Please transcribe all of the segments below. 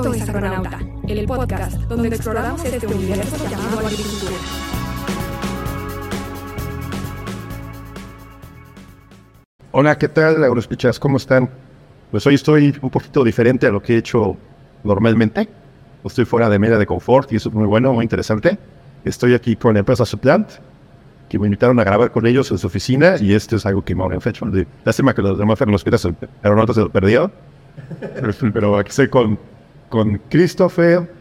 Esto es Agronauta, el podcast donde exploramos este universo llamado agricultura. Hola, ¿qué tal, agroescuchas? ¿Cómo están? Pues hoy estoy un poquito diferente a lo que he hecho normalmente. Estoy fuera de media de confort y eso es muy bueno, muy interesante. Estoy aquí con la empresa Supplant, que me invitaron a grabar con ellos en su oficina y esto es algo que me han hecho. Lástima que los demás aeronautas se lo perdió. Pero aquí estoy con, con Christopher,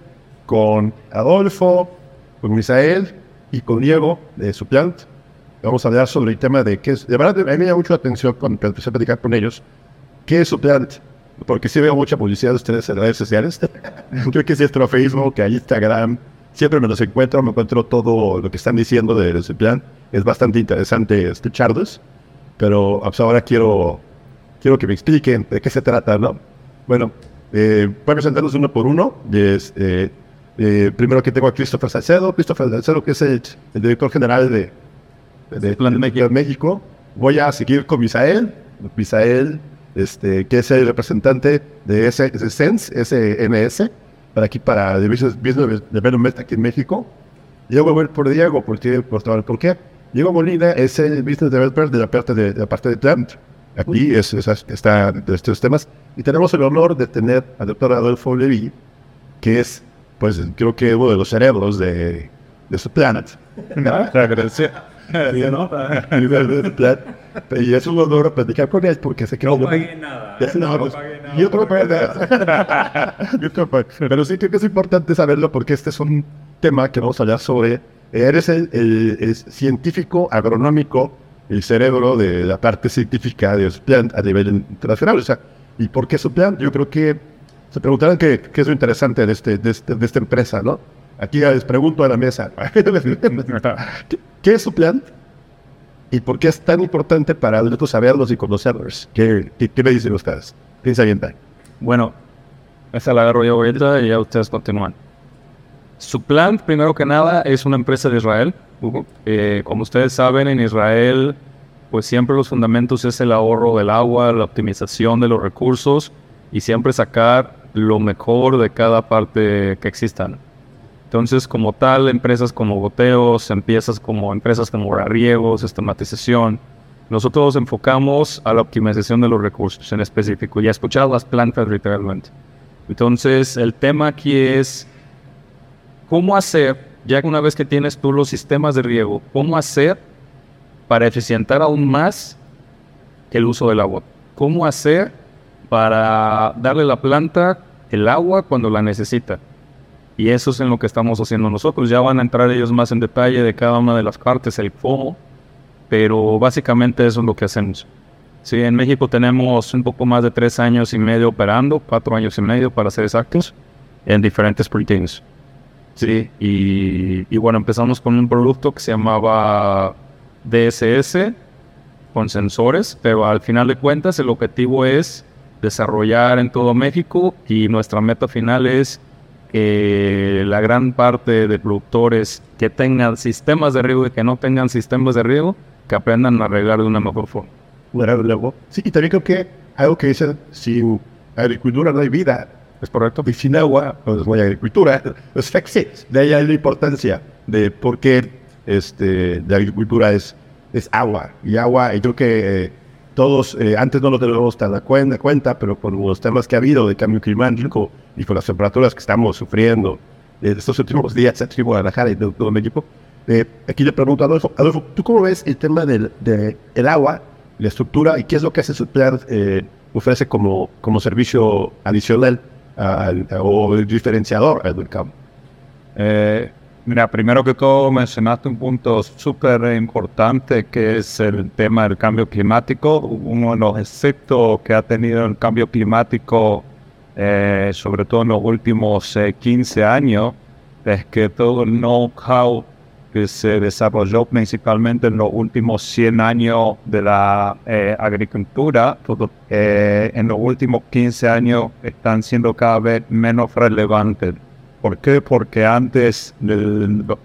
con Adolfo, con Misael y con Diego de Supplant. Vamos a hablar sobre el tema de qué es. De verdad, a mí me llama mucho la atención cuando empecé a platicar con ellos. ¿Qué es Supplant? Porque sí veo mucha publicidad de ustedes en redes sociales. Creo que es esto Facebook, que hay Instagram. Siempre me los encuentro, me encuentro todo lo que están diciendo de Supplant. Es bastante interesante escucharlos. Pero pues, ahora quiero, quiero que me expliquen de qué se trata, ¿no? Bueno, eh, voy a presentarlos uno por uno. Es, eh, eh, primero que tengo a Christopher Salcedo. Christopher Salcedo, que es el, el director general de, de Plan de México. México. Voy a seguir con Misael. Misael, este, que es el representante de, ese, de SENS, SNS, para aquí, para Business, Business Development aquí en México. Luego voy por Diego, ¿por qué? Por, ¿por qué? Diego Molina es el Business Developer de la parte de, de la parte de Plant. Aquí es, es, está de estos temas. Y tenemos el honor de tener al doctor Adolfo Levy, que es, pues, creo que uno de los cerebros de, de su planet. Gracias. Sí, ¿no? y es un honor platicar con él porque se quedó. No pagué nada. No pagué nada. Yo creo que- Pero sí creo que es importante saberlo porque este es un tema que vamos a hablar sobre. Eres el, el- el científico agronómico, el cerebro de la parte científica de Plant a nivel internacional. O sea, ¿y por qué Plant? Yo creo que se preguntarán qué, qué es lo interesante de, este, de, este- de esta empresa, ¿no? Aquí les pregunto a la mesa. ¿Qué, qué es Plant? ¿Y por qué es tan importante para nosotros saberlos y conocerlos? ¿Qué, qué, qué me dicen ustedes? ¿Qué se avientan? Bueno, esa la agarro yo ahorita y ya ustedes continúan. Su plan, primero que nada, es una empresa de Israel. Eh, como ustedes saben, en Israel, pues siempre los fundamentos es el ahorro del agua, la optimización de los recursos y siempre sacar lo mejor de cada parte que existan. Entonces, como tal, empresas como goteos, empresas como empresas como riegos, sistematización, nosotros nos enfocamos a la optimización de los recursos en específico. Ya he escuchado las plantas literalmente. Entonces, el tema aquí es cómo hacer, ya que una vez que tienes tú los sistemas de riego, cómo hacer para eficientar aún más el uso del agua. Cómo hacer para darle a la planta el agua cuando la necesita. Y eso es en lo que estamos haciendo nosotros. Ya van a entrar ellos más en detalle de cada una de las partes, el cómo, pero básicamente eso es lo que hacemos. Sí, en México tenemos un poco más de tres años y medio operando, cuatro años y medio para ser exactos, en diferentes proteínas. Sí, y, bueno, empezamos con un producto que se llamaba DSS, con sensores, pero al final de cuentas el objetivo es desarrollar en todo México y nuestra meta final es que la gran parte de productores que tengan sistemas de riego y que no tengan sistemas de riego, que aprendan a regar de una mejor forma. Sí, y también creo que algo que dicen, sin agricultura no hay vida. ¿Es correcto? Y sin agua, pues no hay agricultura. Pues, sí, de ahí hay la importancia de por qué este, la agricultura es, es agua. Y agua, y creo que eh, todos, eh, antes no lo tenemos tan a cuenta, cuenta, pero con los temas que ha habido de cambio climático y con las temperaturas que estamos sufriendo eh, estos últimos días aquí en Guadalajara y de todo México, eh, aquí le pregunto a Adolfo, Adolfo, ¿tú cómo ves el tema del de el agua, la estructura y qué es lo que hace su plan ofrece como, como servicio adicional al- o el diferenciador al mercado? Eh, mira, primero que todo mencionaste un punto súper importante que es el tema del cambio climático. Uno de los efectos que ha tenido el cambio climático, eh, sobre todo en los últimos eh, 15 años, es que todo el know-how que se desarrolló principalmente en los últimos 100 años de la eh, agricultura, eh, en los últimos 15 años están siendo cada vez menos relevantes. ¿Por qué? Porque antes de los,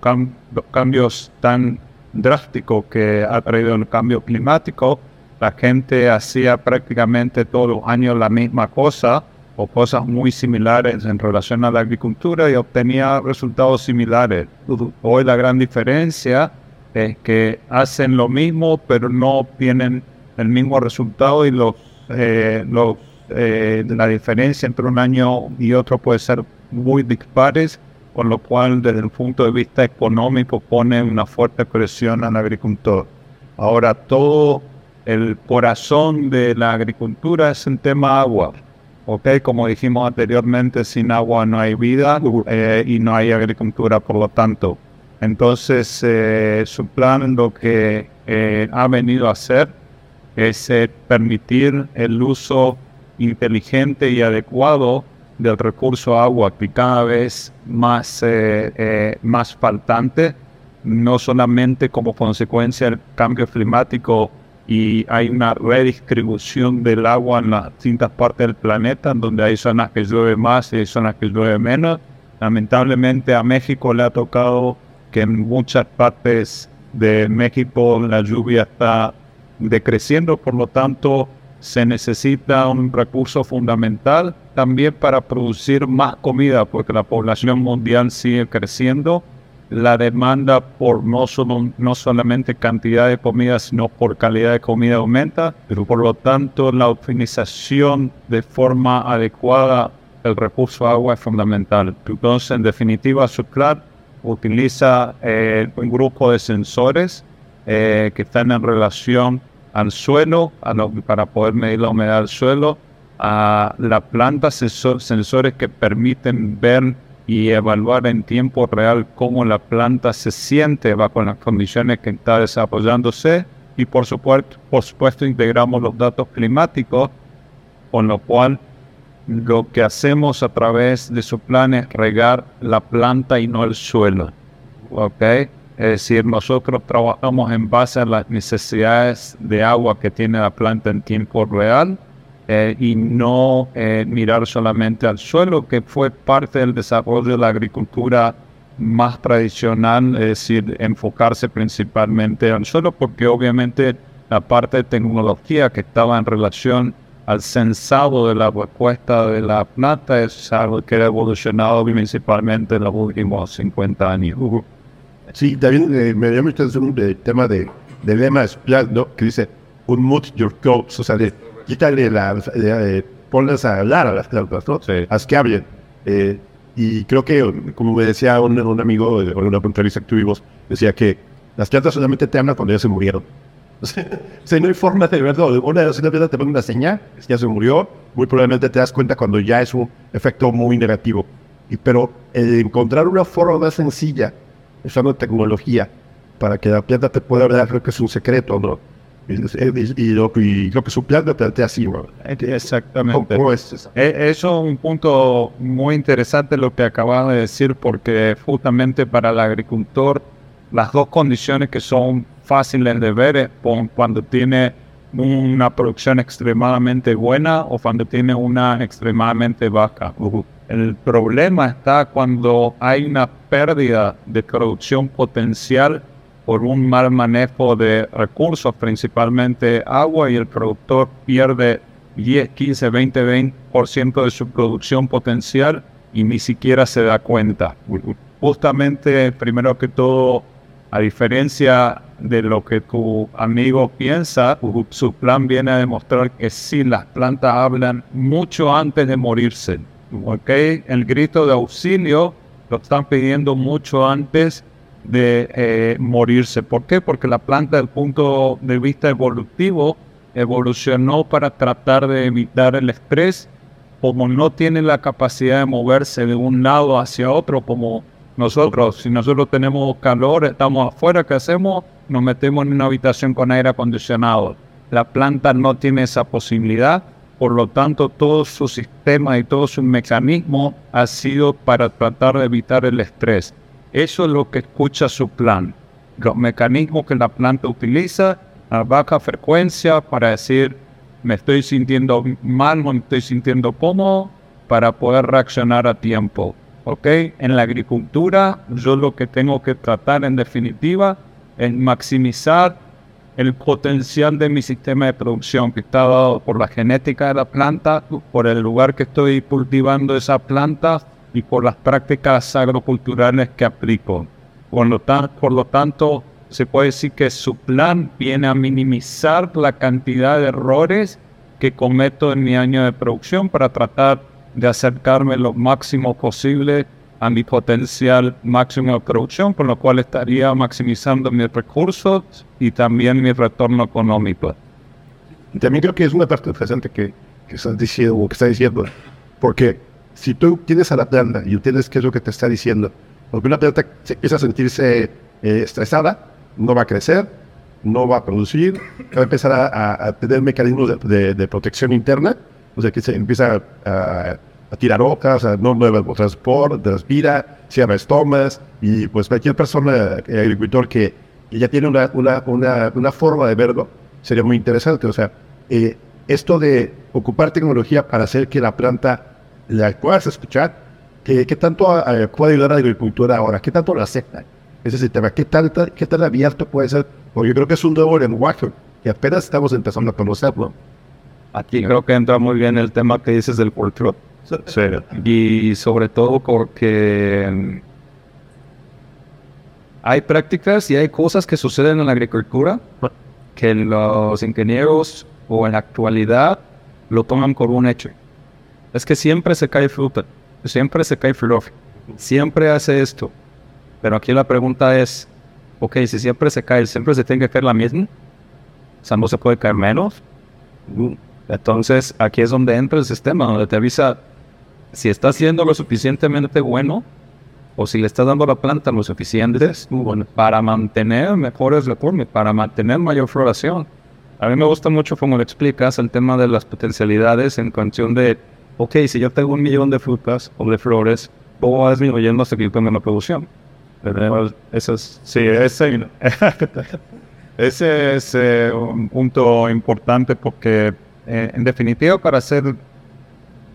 los cambios tan drásticos que ha traído el cambio climático, la gente hacía prácticamente todos los años la misma cosa o cosas muy similares en relación a la agricultura y obtenía resultados similares. Hoy la gran diferencia es que hacen lo mismo pero no obtienen el mismo resultado y eh, eh, la diferencia entre un año y otro puede ser muy dispares, con lo cual desde el punto de vista económico pone una fuerte presión al agricultor. Ahora todo el corazón de la agricultura es el tema agua. Okay, como dijimos anteriormente, sin agua no hay vida eh, y no hay agricultura, por lo tanto. Entonces, eh, su plan lo que eh, ha venido a hacer es permitir el uso inteligente y adecuado del recurso agua que cada vez más, más faltante, no solamente como consecuencia del cambio climático y hay una redistribución del agua en las distintas partes del planeta, donde hay zonas que llueve más y hay zonas que llueve menos. Lamentablemente a México le ha tocado que en muchas partes de México la lluvia está decreciendo, por lo tanto se necesita un recurso fundamental también para producir más comida, porque la población mundial sigue creciendo la demanda por no, solo, no solamente cantidad de comida, sino por calidad de comida aumenta, pero por lo tanto la optimización de forma adecuada del recurso agua es fundamental. Entonces, en definitiva, Suclat utiliza eh, un grupo de sensores eh, que están en relación al suelo, para poder medir la humedad del suelo, a la planta, sensores que permiten ver y evaluar en tiempo real cómo la planta se siente bajo las condiciones que está desarrollándose y por supuesto, por supuesto integramos los datos climáticos, con lo cual lo que hacemos a través de su plan es regar la planta y no el suelo. ¿Ok? Es decir, nosotros trabajamos en base a las necesidades de agua que tiene la planta en tiempo real eh, y no eh, mirar solamente al suelo, que fue parte del desarrollo de la agricultura más tradicional, es decir, enfocarse principalmente al suelo, porque obviamente la parte de tecnología que estaba en relación al censado de la respuesta de la planta es algo que ha evolucionado principalmente en los últimos 50 años. Sí, también eh, me llama mucho el tema de, de lema ¿no? que dice, unmute your coats, o sea, de quítale la, eh, ponlas a hablar a las plantas, ¿no? Haz que hablen. Eh, y creo que, como me decía un, un amigo en una entrevista que tuvimos, decía que las plantas solamente te hablan cuando ya se murieron. O sea, no hay forma de verlo. Una las plantas te pone una señal, ya se murió, muy probablemente te das cuenta cuando ya es un efecto muy negativo. Y, pero encontrar una forma más sencilla, usando tecnología, para que la planta te pueda hablar, creo que es un secreto, ¿no? Y, lo, que su plan lo plantea así. Exactamente. es e, eso? es un punto muy interesante lo que acabas de decir, porque justamente para el agricultor las dos condiciones que son fáciles de ver es cuando tiene una producción extremadamente buena o cuando tiene una extremadamente baja. El problema está cuando hay una pérdida de producción potencial por un mal manejo de recursos, principalmente agua, y el productor pierde 10, 15, 20, 20% de su producción potencial y ni siquiera se da cuenta. Justamente, primero que todo, a diferencia de lo que tu amigo piensa, su plan viene a demostrar que sí, las plantas hablan mucho antes de morirse. ¿okay? El grito de auxilio lo están pidiendo mucho antes de eh, morirse. ¿Por qué? Porque la planta, desde el punto de vista evolutivo, evolucionó para tratar de evitar el estrés, como no tiene la capacidad de moverse de un lado hacia otro, como nosotros. Si nosotros tenemos calor, estamos afuera, ¿qué hacemos? Nos metemos en una habitación con aire acondicionado. La planta no tiene esa posibilidad, por lo tanto todo su sistema y todo su mecanismo ha sido para tratar de evitar el estrés. Eso es lo que escucha su plan. Los mecanismos que la planta utiliza a baja frecuencia para decir me estoy sintiendo mal, me estoy sintiendo cómodo, para poder reaccionar a tiempo. ¿Ok? En la agricultura, yo lo que tengo que tratar en definitiva es maximizar el potencial de mi sistema de producción, que está dado por la genética de la planta, por el lugar que estoy cultivando esa planta y por las prácticas agroculturales que aplico. Por lo, por lo tanto, se puede decir que su plan viene a minimizar la cantidad de errores que cometo en mi año de producción para tratar de acercarme lo máximo posible a mi potencial máximo de producción, con lo cual estaría maximizando mis recursos y también mi retorno económico. También creo que es una parte interesante que, que estás diciendo, que está diciendo, porque si tú tienes a la planta y entiendes qué es lo que te está diciendo, porque una planta empieza a sentirse eh, estresada, no va a crecer, no va a producir, va a empezar a, tener mecanismos de, protección interna, o sea que se empieza a tirar hojas, a no mueve el transporte, respira, cierra estomas y pues cualquier persona, eh, agricultor que, ya tiene una, una, una, una, forma de verlo, sería muy interesante. O sea, eh, esto de ocupar tecnología para hacer que la planta la puedas escuchar, ¿qué, qué tanto eh, puede ayudar a la agricultura ahora? ¿Qué tanto la acepta? Ese es el tema. ¿Qué tan, qué tan abierto puede ser? Porque yo creo que es un nuevo lenguaje que apenas estamos empezando a conocerlo. Aquí creo que entra muy bien el tema que dices del control y sobre todo porque hay prácticas y hay cosas que suceden en la agricultura que los ingenieros o en la actualidad lo toman por un hecho. Es que siempre se cae fruta, siempre se cae flor, siempre hace esto. Pero aquí la pregunta es, ok, si siempre se cae, siempre se tiene que caer la misma. O sea, se puede caer menos. Entonces, aquí es donde entra el sistema, donde te avisa, si está siendo lo suficientemente bueno o si le está dando a la planta lo suficiente para mantener mejores retornos, para mantener mayor floración. A mí me gusta mucho como le explicas el tema de las potencialidades en cuestión de, ok, si yo tengo un millón de frutas o de flores, ¿cómo va disminuyendo hasta que yo tenga la producción? Eso es, sí, ese, ese es eh, un punto importante porque eh, en definitiva para hacer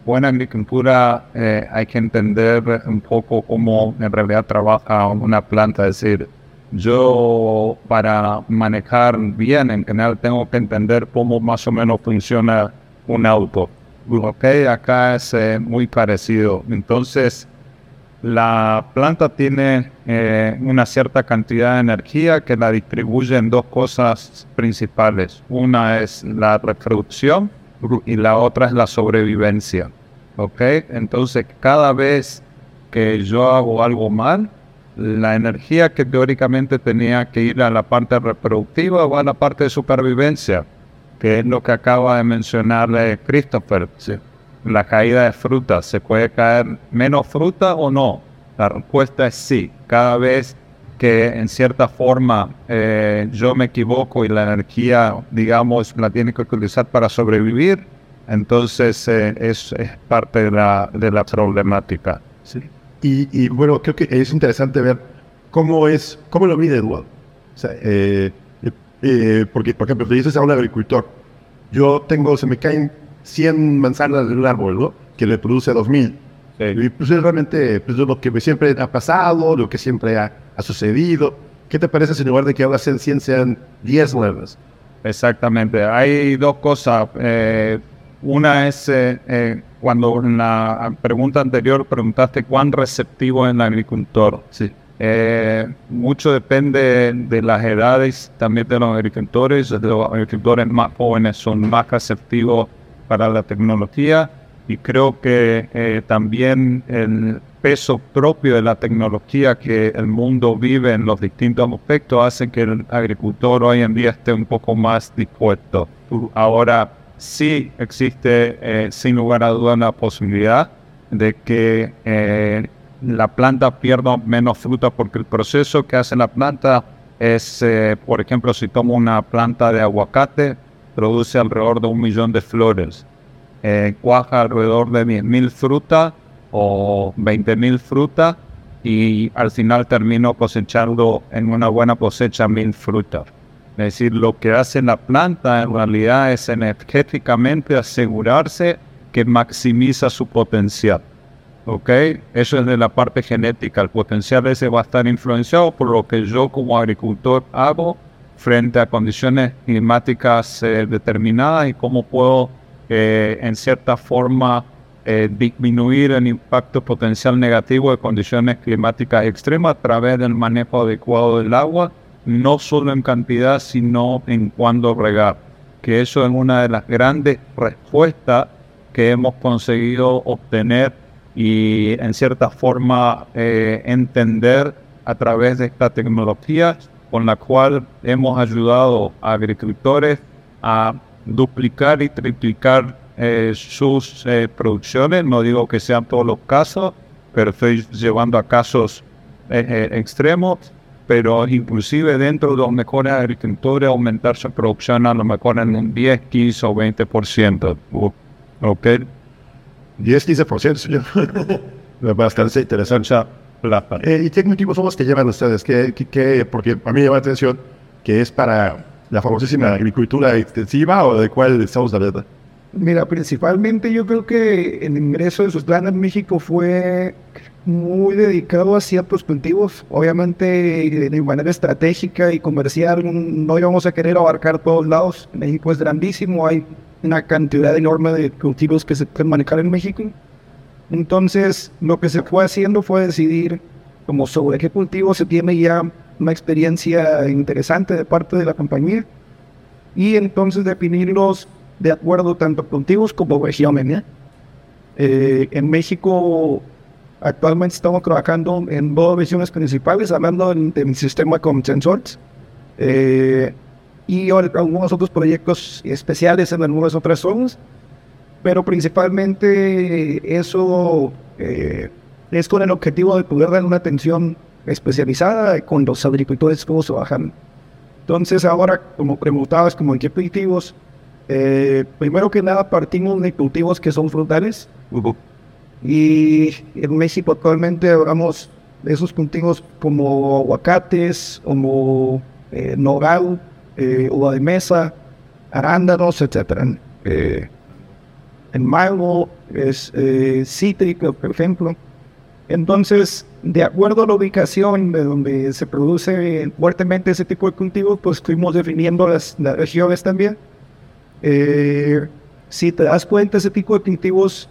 buena agricultura eh, hay que entender un poco cómo en realidad trabaja una planta. Es decir, yo para manejar bien en general tengo que entender cómo más o menos funciona un auto. Ok, acá es muy parecido. Entonces, la planta tiene eh, una cierta cantidad de energía que la distribuye en dos cosas principales. Una es la reproducción y la otra es la sobrevivencia. ¿Ok? Entonces, cada vez que yo hago algo mal, la energía que teóricamente tenía que ir a la parte reproductiva va a la parte de supervivencia, que es lo que acaba de mencionarle Christopher. La caída de fruta, ¿se puede caer menos fruta o no? La respuesta es sí. Cada vez que en cierta forma eh, yo me equivoco y la energía, digamos, la tiene que utilizar para sobrevivir, entonces eh, es, parte de la, de la problemática. Sí. Y, bueno, creo que es interesante ver cómo es, cómo lo mide Eduardo. O sea, eh, eh, porque, por ejemplo, si dices a un agricultor, yo tengo, se me caen 100 manzanas de un árbol, ¿no? Que le produce 2000. Y pues es realmente pues, lo que siempre ha pasado, lo que siempre ha, ha, sucedido. ¿Qué te parece si en lugar de que ahora sean 100 sean 10 nuevas? Exactamente. Hay dos cosas. Eh, una es eh, eh, cuando en la pregunta anterior preguntaste cuán receptivo es el agricultor. Sí. Eh, mucho depende de las edades también de los agricultores. Los agricultores más jóvenes son más receptivos para la tecnología y creo que también el peso propio de la tecnología que el mundo vive en los distintos aspectos hace que el agricultor hoy en día esté un poco más dispuesto. Ahora, sí existe, eh, sin lugar a dudas, la posibilidad de que eh, la planta pierda menos fruta porque el proceso que hace la planta es, eh, por ejemplo, si tomo una planta de aguacate, produce alrededor de un millón de flores, cuaja alrededor de 10.000 frutas o 20.000 frutas y al final termino cosechando en una buena cosecha mil frutas. Es decir, lo que hace la planta en realidad es energéticamente asegurarse que maximiza su potencial. ¿Ok? Eso es de la parte genética. El potencial ese va a estar influenciado por lo que yo como agricultor hago frente a condiciones climáticas eh, determinadas y cómo puedo, eh, en cierta forma, eh, disminuir el impacto potencial negativo de condiciones climáticas extremas a través del manejo adecuado del agua, no solo en cantidad, sino en cuándo regar. Que eso es una de las grandes respuestas que hemos conseguido obtener y en cierta forma entender a través de esta tecnología con la cual hemos ayudado a agricultores a duplicar y triplicar eh, sus eh, producciones. No digo que sean todos los casos, pero estoy llevando a casos eh, extremos. Pero inclusive dentro de los mejores agricultores aumentar su producción a lo mejor en un 10, 15 o 20%. ¿Ok? 10, 15%, señor. Bastante interesante. Eh, ¿Y qué motivos son los que llevan ustedes? ¿Qué, qué, porque a mí me llama la atención que es para la famosísima agricultura extensiva o de cuál estamos hablando. Mira, principalmente yo creo que el ingreso de sus planes en México fue muy dedicado a ciertos cultivos. Obviamente de manera estratégica y comercial no íbamos a querer abarcar todos lados. México es grandísimo, hay una cantidad enorme de cultivos que se pueden manejar en México. Entonces, lo que se fue haciendo fue decidir como sobre qué cultivo se tiene ya una experiencia interesante de parte de la compañía y entonces definirlos de acuerdo tanto a cultivos como regiones. Eh, en México actualmente estamos trabajando en dos regiones principales, hablando del, sistema con sensores eh, y algunos otros proyectos especiales en algunas otras zonas pero principalmente eso eh, es con el objetivo de poder dar una atención especializada con los agricultores cómo trabajan. Entonces ahora, como preguntabas, como en qué cultivos, eh, primero que nada partimos de cultivos que son frutales. Y en México actualmente hablamos de esos cultivos como aguacates, como eh, nogal, eh, uva de mesa, arándanos, etc en mango, es eh, cítrico, por ejemplo. Entonces, de acuerdo a la ubicación de donde se produce fuertemente ese tipo de cultivos, pues fuimos definiendo las, regiones también. Eh, si te das cuenta, ese tipo de cultivos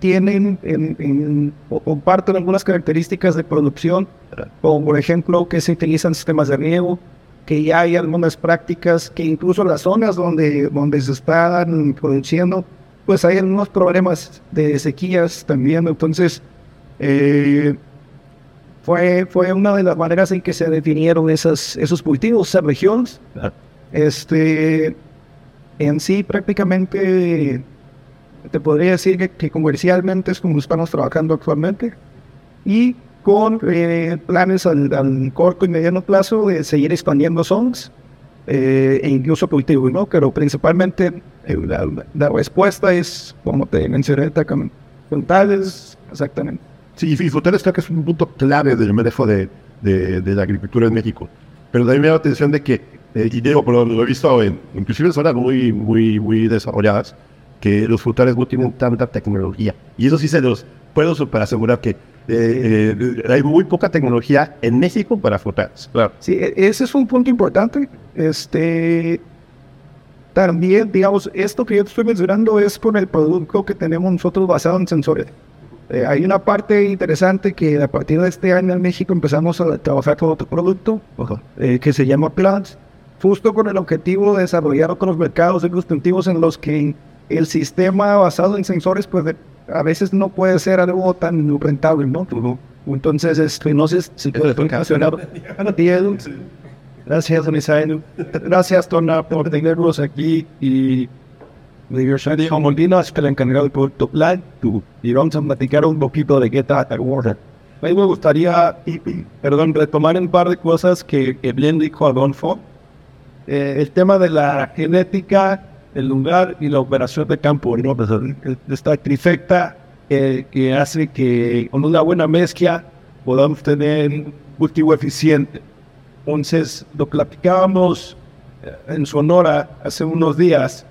tienen o comparten algunas características de producción, como por ejemplo que se utilizan sistemas de riego, que ya hay algunas prácticas que incluso las zonas donde, donde se están produciendo pues hay algunos problemas de sequías también, entonces eh, fue, fue una de las maneras en que se definieron esas, esos cultivos, esas regiones. Este, en sí prácticamente te podría decir que, comercialmente es como estamos trabajando actualmente y con eh, planes al, al, corto y mediano plazo de seguir expandiendo zonas eh, e incluso cultivo, ¿no? Pero principalmente eh, la, respuesta es, como te mencioné, frutales, exactamente. Sí, y frutales creo que es un punto clave del manejo de, de, la agricultura en México. Pero también me da la atención de que, y digo, pero lo he visto en, inclusive en zonas muy, muy, muy desarrolladas, que los frutales no tienen tanta tecnología. Y eso sí se los puedo super asegurar que eh, eh, hay muy poca tecnología en México para frutales. Claro. Sí, e, ese es un punto importante. Este, también, digamos, esto que yo estoy mencionando es con el producto que tenemos nosotros basado en sensores. Eh, hay una parte interesante que a partir de este año en México empezamos a trabajar con otro producto que se llama Plants, justo con el objetivo de desarrollar otros mercados de en los que el sistema basado en sensores pues a veces no puede ser algo tan rentable, ¿no? Entonces, este, no sé si puede mencionar. Gracias, Misael. Gracias, Tona, por tenerlos aquí y Universidad Molina es el encargado del producto Plan y vamos a platicar un poquito de qué trata A mí me gustaría, perdón, retomar un par de cosas que, que bien dijo Adolfo. Eh, el tema de la genética el lugar y la operación de campo, ¿no? Pues, esta trifecta que hace que con una buena mezcla podamos tener un cultivo eficiente. Entonces, lo platicábamos eh, en Sonora hace unos días,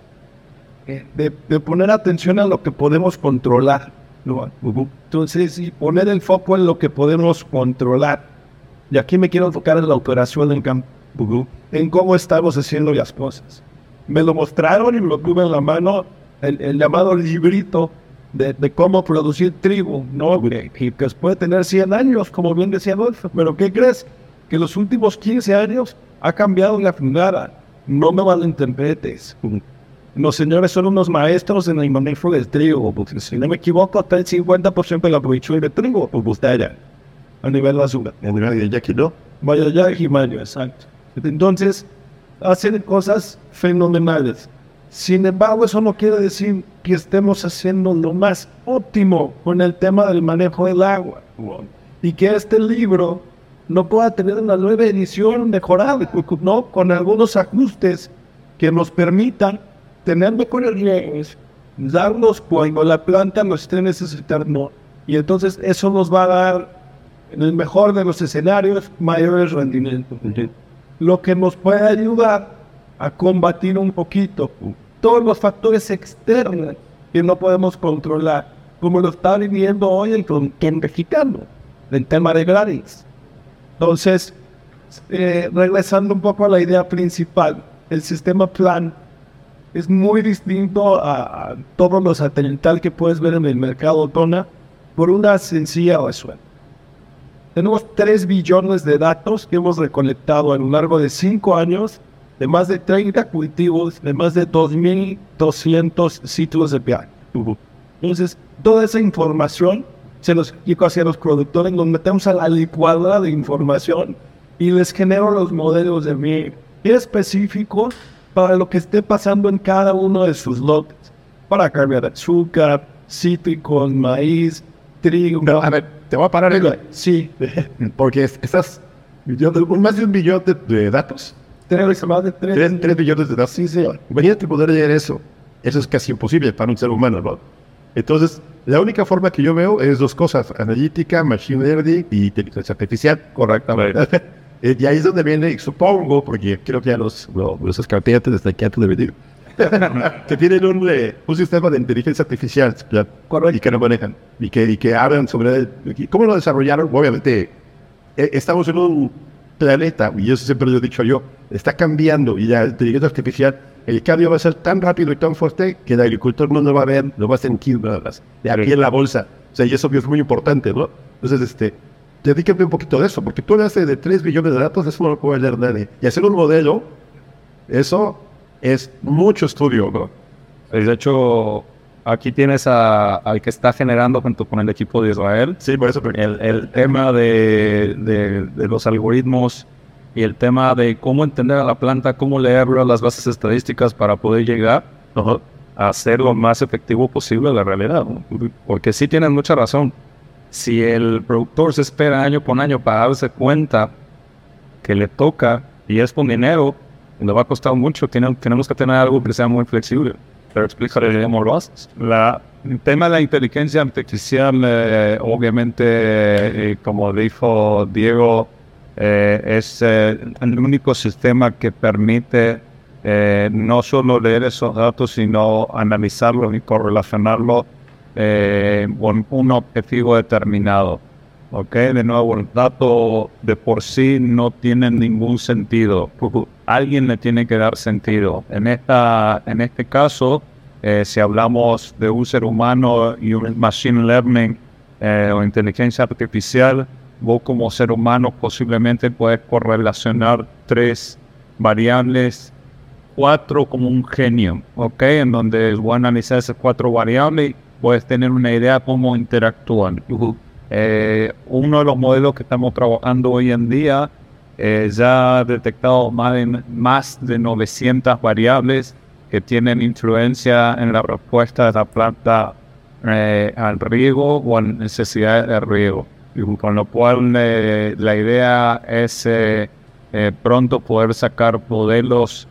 eh, de, poner atención a lo que podemos controlar. ¿no? Entonces, y poner el foco en lo que podemos controlar. Y aquí me quiero enfocar en la operación del campo. en cómo estamos haciendo las cosas. Me lo mostraron y me lo tuve en la mano, el, el llamado librito de, de, cómo producir trigo, ¿no? Y que puede tener 100 años, como bien decía Adolfo, pero ¿qué crees? Que los últimos 15 años ha cambiado la fundada. No me malinterpretes. Los señores son unos maestros en el manejo del trigo, porque si no me equivoco, hasta el 50% de la producción de trigo, pues usted a nivel basura. A nivel de Jackie, ¿no? Vaya ya, Jimaño, exacto. Entonces, hacen cosas fenomenales. Sin embargo, eso no quiere decir que estemos haciendo lo más óptimo con el tema del manejo del agua. Y que este libro no pueda tener una nueva edición mejorada, ¿no? Con algunos ajustes que nos permitan tener mejores riegos, darnos cuando la planta lo esté necesitando. Y entonces eso nos va a dar, en el mejor de los escenarios, mayores rendimientos. Lo que nos puede ayudar a combatir un poquito todos los factores externos que no podemos controlar, como lo está viviendo hoy el frontón mexicano, el tema de Gladys. Entonces, eh, regresando un poco a la idea principal, el sistema plan es muy distinto a, a todo lo satelital que puedes ver en el mercado tona por una sencilla razón. Tenemos 3 billones de datos que hemos recolectado a lo largo de 5 años de más de 30 cultivos, de más de 2.200 sitios de viaje. Entonces, toda esa información se los explico hacia los productores, nos metemos a la licuadora de información y les genero los modelos de miel específicos para lo que esté pasando en cada uno de sus lotes. Para cambiar azúcar, cítricos, maíz, trigo. Pero, a ver, te voy a parar ahí. Sí. Porque estás más de un billón de, de datos. Tres, más de tres. Tres, tres billones de datos. Sí, señor. Imagínate poder leer eso. Eso es casi imposible para un ser humano, ¿no? Entonces, la única forma que yo veo es dos cosas: analítica, machine learning y inteligencia artificial. Correctamente. y ahí es donde viene, supongo, porque creo que ya los, los, los desde aquí antes de venir, que tienen un, eh, un, sistema de inteligencia artificial y que no manejan y que, y que hablan sobre. ¿Cómo lo desarrollaron? Obviamente, eh, estamos en un planeta, y eso siempre lo he dicho yo, está cambiando y la inteligencia artificial, el cambio va a ser tan rápido y tan fuerte que el agricultor no lo va a ver, lo va a sentir nada más, de aquí en la bolsa. O sea, y eso es muy importante, ¿no? Entonces, este, dedícame un poquito de eso, porque tú haces de 3 billones de datos, eso no lo puede leer nadie. Y hacer un modelo, eso es mucho estudio. De hecho, aquí tienes a, al que está generando junto con el equipo de Israel. Sí, por eso. El, el tema de, de, de, los algoritmos y el tema de cómo entender a la planta, cómo leerlo, las bases estadísticas para poder llegar uh -huh. a ser lo más efectivo posible la realidad. ¿no? Porque sí tienen mucha razón. Si el productor se espera año con año para darse cuenta que le toca y es con dinero, le va a costar mucho, tenemos que tener algo que sea muy flexible. Pero explícale cómo lo haces. La, el tema de la inteligencia artificial, eh, obviamente, eh, como dijo Diego, eh, es el único sistema que permite no solo leer esos datos, sino analizarlos y correlacionarlos con un objetivo determinado. ¿Ok? De nuevo, el dato de por sí no tiene ningún sentido. Alguien le tiene que dar sentido. En, esta, en este caso, eh, si hablamos de un ser humano y un machine learning eh, o inteligencia artificial, vos como ser humano posiblemente puedes correlacionar tres variables, cuatro como un genio, ¿ok? En donde voy a analizar esas cuatro variables y puedes tener una idea cómo interactúan. Eh, uno de los modelos que estamos trabajando hoy en día eh, ya ha detectado más de, más de 900 variables que tienen influencia en la respuesta de la planta eh, al riego o a necesidades de riego. Con lo cual la idea es pronto poder sacar modelos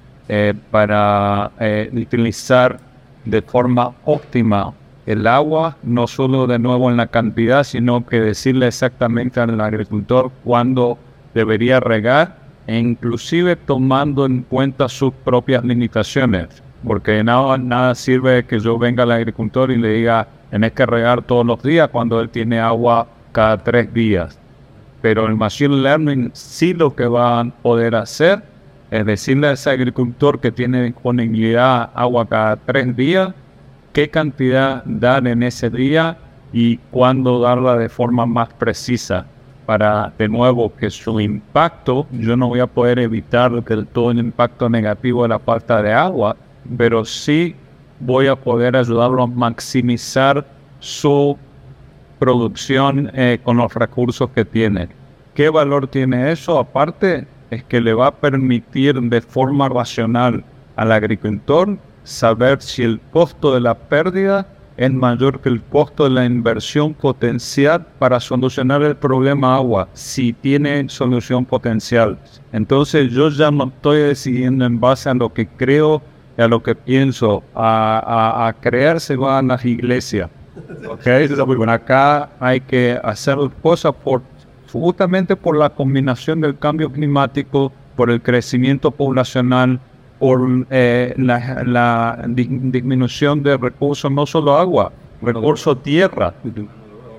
para utilizar de forma óptima el agua, no solo de nuevo en la cantidad, sino que decirle exactamente al agricultor cuándo debería regar e inclusive tomando en cuenta sus propias limitaciones, porque nada, sirve que yo venga al agricultor y le diga, tenés que regar todos los días cuando él tiene agua cada tres días. pero el Machine Learning sí lo que va a poder hacer es decirle a ese agricultor que tiene disponibilidad agua cada tres días, qué cantidad dar en ese día y cuándo darla de forma más precisa para, de nuevo, que su impacto, yo no voy a poder evitar del todo el impacto negativo de la falta de agua, pero sí voy a poder ayudarlo a maximizar su producción eh, con los recursos que tiene. ¿Qué valor tiene eso? Aparte, es que le va a permitir de forma racional al agricultor saber si el costo de la pérdida es mayor que el costo de la inversión potencial para solucionar el problema agua, si tiene solución potencial. Entonces yo ya no estoy decidiendo en base a lo que creo y a lo que pienso, a, a, creer van las iglesias. Okay, bueno. Acá hay que hacer cosas por, justamente por la combinación del cambio climático, por el crecimiento poblacional, por eh, la, disminución de recursos, no solo agua, recursos tierra,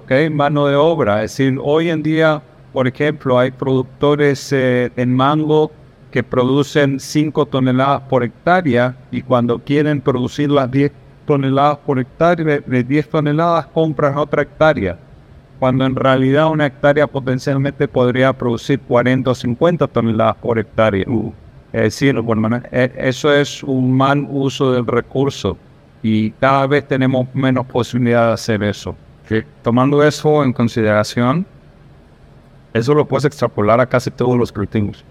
okay, mano de obra. Es decir, hoy en día, por ejemplo, hay productores eh, en mango que producen 5 toneladas por hectárea y cuando quieren producir las 10 toneladas por hectárea, de 10 toneladas compran otra hectárea, cuando en realidad una hectárea potencialmente podría producir 40 o 50 toneladas por hectárea. Uh. Es decir, bueno, e, eso es un mal uso del recurso y cada vez tenemos menos posibilidad de hacer eso. Tomando eso en consideración, eso lo puedes extrapolar a casi todos los cultivos.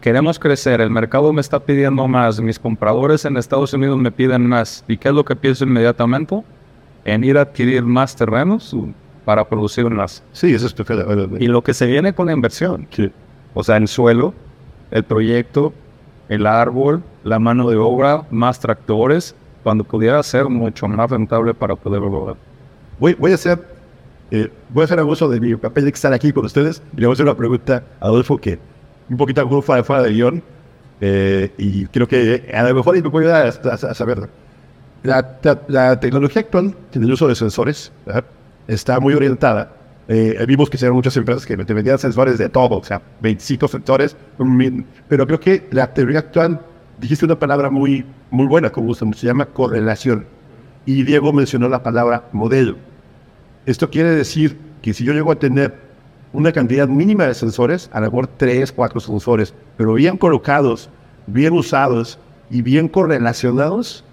Queremos crecer, el mercado me está pidiendo más, mis compradores en Estados Unidos me piden más. ¿Y qué es lo que pienso inmediatamente? En ir a adquirir más terrenos para producir más. Sí, eso es perfecto. Y lo que se viene con la inversión. O sea, el suelo, el proyecto, el árbol, la mano de obra, más tractores, cuando pudiera ser mucho más rentable para poder lograr. Voy, voy a hacer eh, voy a hacer abuso de mi papel de estar aquí con ustedes y le voy a hacer una pregunta a Adolfo que un poquito fuera, fuera de guion eh, y creo que a lo mejor me puede ayudar a, saber. La, la, tecnología actual en el uso de sensores está muy orientada eh, vimos que se muchas empresas que te vendían sensores de todo, o sea, 25 sensores, pero creo que la teoría actual, dijiste una palabra muy, muy buena, como se llama correlación. Y Diego mencionó la palabra modelo. Esto quiere decir que si yo llego a tener una cantidad mínima de sensores, a lo mejor 3, 4 sensores, pero bien colocados, bien usados y bien correlacionados,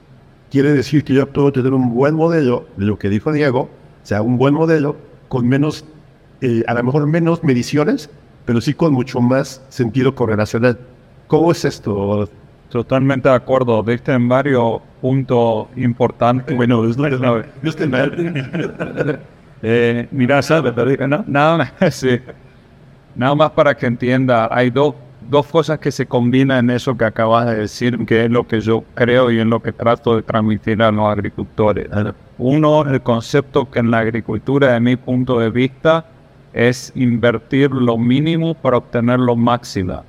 quiere decir que yo puedo tener un buen modelo de lo que dijo Diego, o sea, un buen modelo con menos, eh, a lo mejor menos mediciones, pero sí con mucho más sentido correlacional. ¿Cómo es esto? Totalmente de acuerdo. Viste en varios puntos importantes. Bueno, es la eh, Mira, ¿sabes? Nada más, sí. Nada más para que entienda, hay dos, dos cosas que se combinan en eso que acabas de decir, que es lo que yo creo y en lo que trato de transmitir a los agricultores. Uno, el concepto que en la agricultura, de mi punto de vista, es invertir lo mínimo para obtener lo máximo.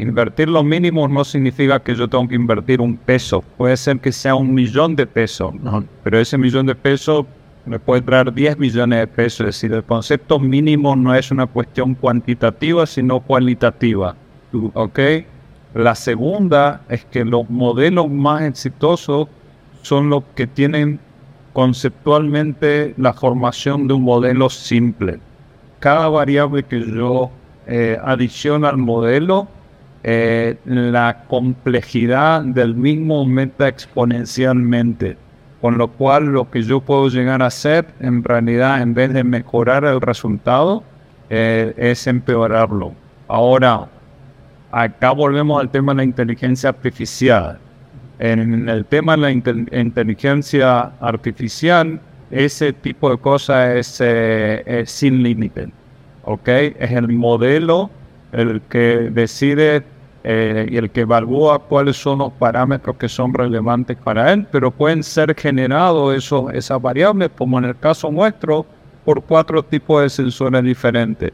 Invertir lo mínimo no significa que yo tengo que invertir un peso. Puede ser que sea un millón de pesos, pero ese millón de pesos me puede traer 10 millones de pesos. Es decir, el concepto mínimo no es una cuestión cuantitativa, sino cualitativa. ¿Ok? La segunda es que los modelos más exitosos son los que tienen conceptualmente la formación de un modelo simple. Cada variable que yo eh, adiciono al modelo, eh, la complejidad del mismo aumenta exponencialmente, con lo cual lo que yo puedo llegar a hacer, en realidad, en vez de mejorar el resultado, eh, es empeorarlo. Ahora, acá volvemos al tema de la inteligencia artificial. En el tema de la inteligencia artificial, ese tipo de cosas eh, es, sin límite. ¿ok? Es el modelo el que decide eh, y el que evalúa cuáles son los parámetros que son relevantes para él, pero pueden ser generados esos, esas variables, como en el caso nuestro, por cuatro tipos de sensores diferentes.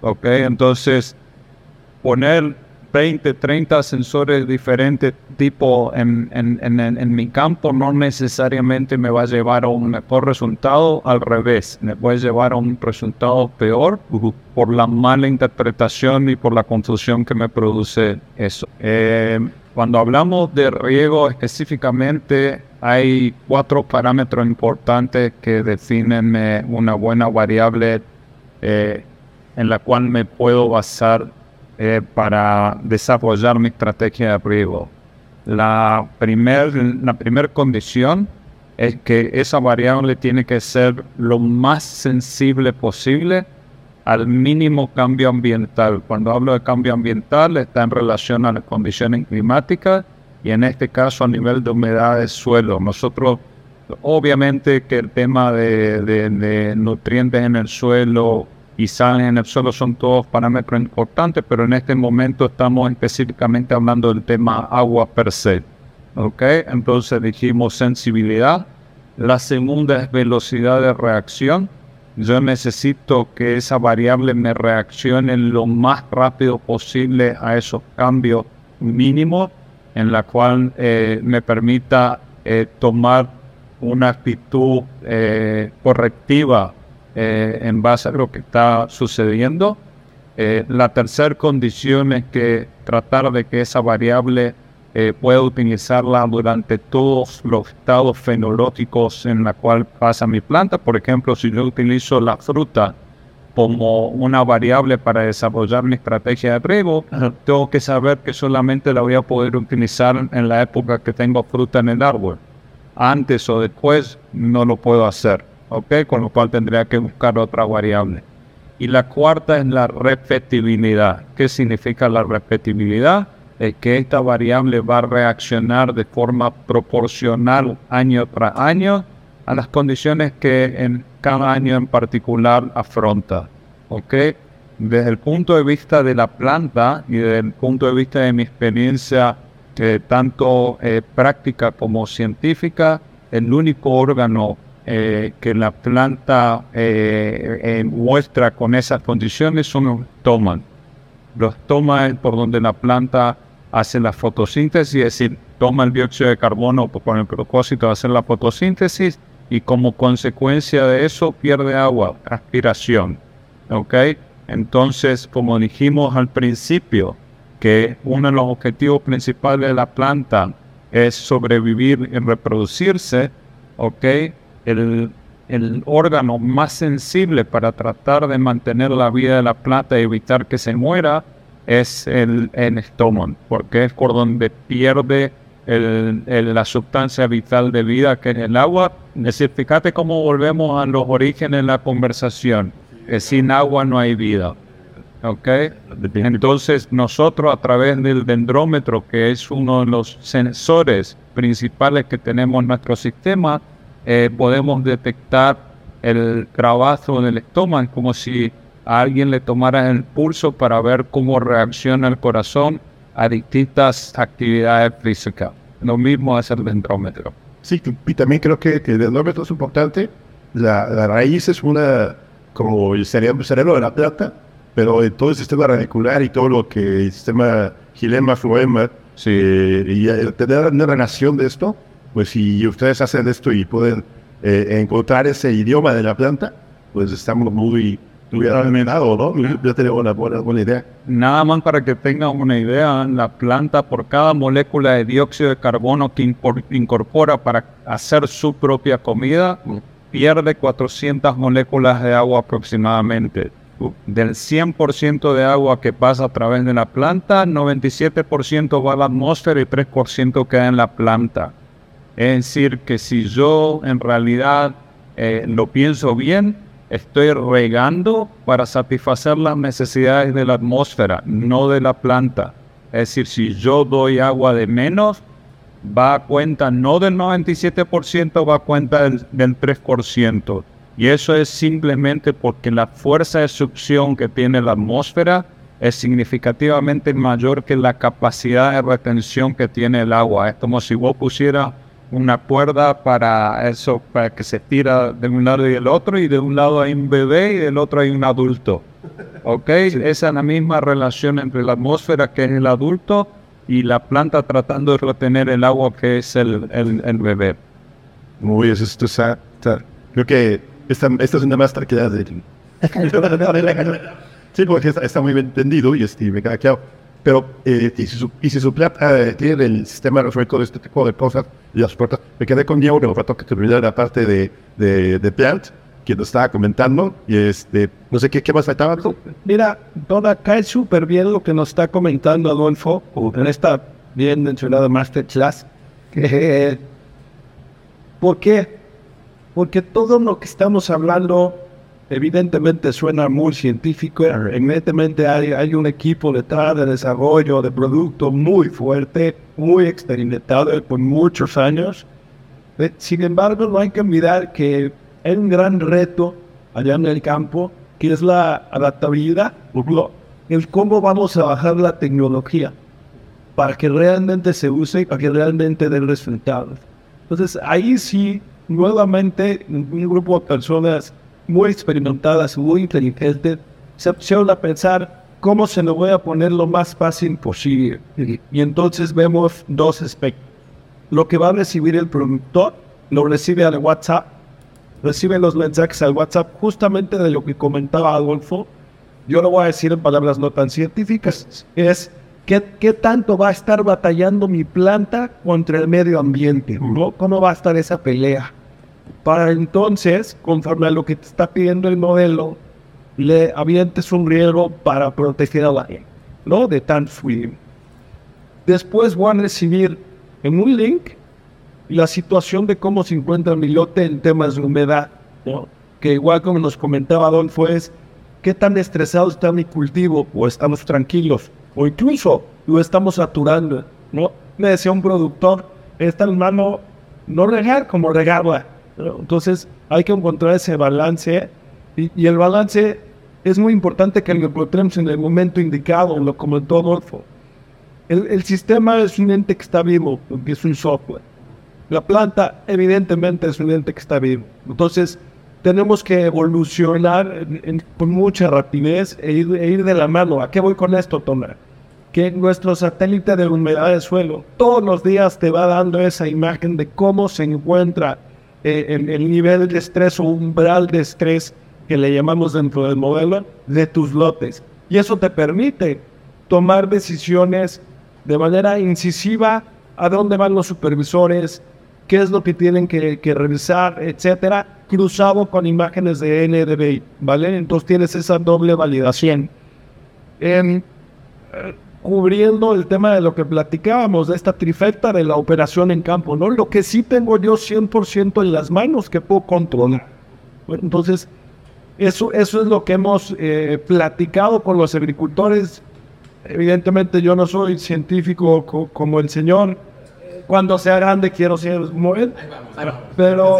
¿ok? Entonces, poner 20, 30 sensores diferentes tipo en, en, en, en, mi campo no necesariamente me va a llevar a un mejor resultado, al revés, me puede llevar a un resultado peor por la mala interpretación y por la confusión que me produce eso. Eh, cuando hablamos de riego específicamente, hay cuatro parámetros importantes que definen eh, una buena variable eh, en la cual me puedo basar eh, para desarrollar mi estrategia de riego. La primera la primer condición es que esa variable tiene que ser lo más sensible posible al mínimo cambio ambiental. Cuando hablo de cambio ambiental está en relación a las condiciones climáticas y en este caso a nivel de humedad de suelo. Nosotros, obviamente que el tema de, nutrientes en el suelo y sales en el suelo son todos parámetros importantes, pero en este momento estamos específicamente hablando del tema agua per se. ¿Ok? Entonces dijimos sensibilidad. La segunda es velocidad de reacción yo necesito que esa variable me reaccione lo más rápido posible a esos cambios mínimos, en la cual eh, me permita eh, tomar una actitud eh, correctiva en base a lo que está sucediendo. la tercera condición es que tratar de que esa variable eh, puedo utilizarla durante todos los estados fenológicos en la cual pasa mi planta. Por ejemplo, si yo utilizo la fruta como una variable para desarrollar mi estrategia de riego, tengo que saber que solamente la voy a poder utilizar en la época que tengo fruta en el árbol. Antes o después no lo puedo hacer, ¿ok? Con lo cual tendría que buscar otra variable. Y la cuarta es la repetibilidad. ¿Qué significa la repetibilidad? es que esta variable va a reaccionar de forma proporcional año tras año a las condiciones que en cada año en particular afronta. ¿ok? Desde el punto de vista de la planta y desde el punto de vista de mi experiencia eh, tanto eh, práctica como científica, el único órgano eh, que la planta muestra con esas condiciones son los tomas. Los tomas por donde la planta hace la fotosíntesis, es decir, toma el dióxido de carbono con el propósito de hacer la fotosíntesis y como consecuencia de eso pierde agua, transpiración. ¿Ok? Entonces, como dijimos al principio, que uno de los objetivos principales de la planta es sobrevivir y reproducirse, ¿ok? El, el órgano más sensible para tratar de mantener la vida de la planta y evitar que se muera es el, estómago, porque es por donde pierde la sustancia vital de vida que es el agua. Es decir, fíjate cómo volvemos a los orígenes de la conversación, que sin agua no hay vida. ¿Ok? Entonces nosotros a través del dendrómetro, que es uno de los sensores principales que tenemos en nuestro sistema, eh, podemos detectar el trabajo del estómago como si a alguien le tomara el pulso para ver cómo reacciona el corazón a distintas actividades físicas. Lo mismo es el dendrómetro. Sí, y también creo que, el dendrómetro es importante. La, raíz es una, como el cerebro, cerebro de la planta, pero todo el sistema radicular y todo lo que el sistema gilema, fluema, sí. Eh, y tener una relación de esto, pues si ustedes hacen esto y pueden eh, encontrar ese idioma de la planta, pues estamos muy hubiera ¿no? Yo tenía una buena, idea. Nada más para que tengan una idea, la planta por cada molécula de dióxido de carbono que incorpora para hacer su propia comida, pierde 400 moléculas de agua aproximadamente. Del 100% de agua que pasa a través de la planta, 97% va a la atmósfera y 3% queda en la planta. Es decir, que si yo en realidad eh, lo pienso bien, estoy regando para satisfacer las necesidades de la atmósfera, no de la planta. Es decir, si yo doy agua de menos, va a cuenta no del 97%, va a cuenta del, 3%. Y eso es simplemente porque la fuerza de succión que tiene la atmósfera es significativamente mayor que la capacidad de retención que tiene el agua. Es como si vos pusieras una cuerda para eso, para que se tira de un lado y del otro, y de un lado hay un bebé y del otro hay un adulto. ¿Ok? Esa es la misma relación entre la atmósfera que es el adulto y la planta tratando de retener el agua que es el, el, el bebé. Muy bien, esto está, está- creo que esta, esta es una más tranquilidad de... sí, porque está, está muy bien entendido y este, me queda claro. Pero, eh, y, si su, y si su plata eh, tiene el sistema resuelto de este tipo de cosas las puertas, me quedé con Diego un rato que terminé la parte de, de, de Plant, que nos estaba comentando, y este, no sé qué, qué más faltaba. Mira, Dona, cae súper bien lo que nos está comentando Adolfo en esta bien mencionada Masterclass. Que, ¿Por qué? Porque todo lo que estamos hablando evidentemente suena muy científico, evidentemente hay, hay un equipo detrás de desarrollo de producto muy fuerte, muy experimentado por muchos años. Eh, Sin embargo, no hay que olvidar que hay un gran reto allá en el campo, que es la adaptabilidad, el cómo vamos a bajar la tecnología para que realmente se use y para que realmente dé resultados. Entonces, ahí sí, nuevamente, un grupo de personas muy experimentadas, muy inteligentes, se pusieron a pensar cómo se lo voy a poner lo más fácil posible. Y entonces vemos dos aspectos. Lo que va a recibir el productor, lo recibe al WhatsApp, recibe los mensajes al WhatsApp justamente de lo que comentaba Adolfo. Yo lo voy a decir en palabras no tan científicas. Es ¿qué, qué tanto va a estar batallando mi planta contra el medio ambiente? ¿no? ¿Cómo va a estar esa pelea? Para entonces, conforme a lo que te está pidiendo el modelo, le avientes un riego para proteger a la gente, ¿no? De tan fluido. Después voy a recibir en un link la situación de cómo se encuentra mi lote en temas de humedad, ¿no? que igual como nos comentaba Adolfo es qué tan estresado está mi cultivo o estamos tranquilos o incluso lo estamos saturando, ¿no? Me decía un productor, esta hermano no regar como regarla. Entonces hay que encontrar ese balance y, y el balance es muy importante que lo encontremos en el momento indicado, lo comentó Adolfo. El, el sistema es un ente que está vivo, porque es un software. La planta, evidentemente, es un ente que está vivo. Entonces, tenemos que evolucionar en- en- con mucha rapidez e ir, e ir de la mano. ¿A qué voy con esto, Tona? Que nuestro satélite de humedad del suelo todos los días te va dando esa imagen de cómo se encuentra eh, el, el nivel de estrés o umbral de estrés que le llamamos dentro del modelo de tus lotes. Y eso te permite tomar decisiones de manera incisiva a dónde van los supervisores, qué es lo que tienen que, que revisar, etcétera, cruzado con imágenes de NDVI, ¿vale? Entonces tienes esa doble validación. En, eh, cubriendo el tema de lo que platicábamos, de esta trifecta de la operación en campo, ¿no? Lo que sí tengo yo 100% en las manos que puedo controlar. Bueno, entonces, eso, eso es lo que hemos eh, platicado con los agricultores. Evidentemente yo no soy científico co- como el señor. Cuando sea grande quiero ser él. Pero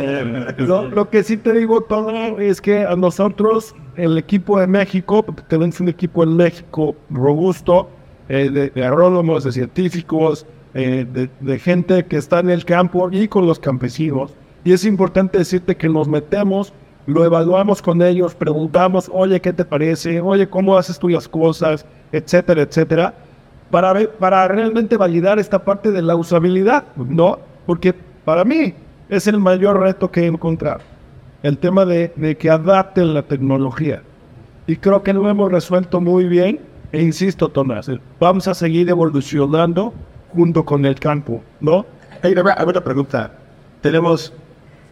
lo, lo que sí te digo todo es que a nosotros, el equipo de México, tenemos un equipo en México robusto, eh, de, de agrónomos, de científicos, eh, de, de gente que está en el campo y con los campesinos. Y es importante decirte que nos metemos, lo evaluamos con ellos, preguntamos, oye, ¿qué te parece? Oye, ¿cómo haces tú las cosas? Etcétera, etcétera. Para, ver- para realmente validar esta parte de la usabilidad, ¿no? Porque para mí es el mayor reto que he encontrado. El tema de, de que adapten la tecnología. Y creo que lo hemos resuelto muy bien. E insisto, Tomás, vamos a seguir evolucionando junto con el campo, ¿no? Hay una, hay una pregunta. Tenemos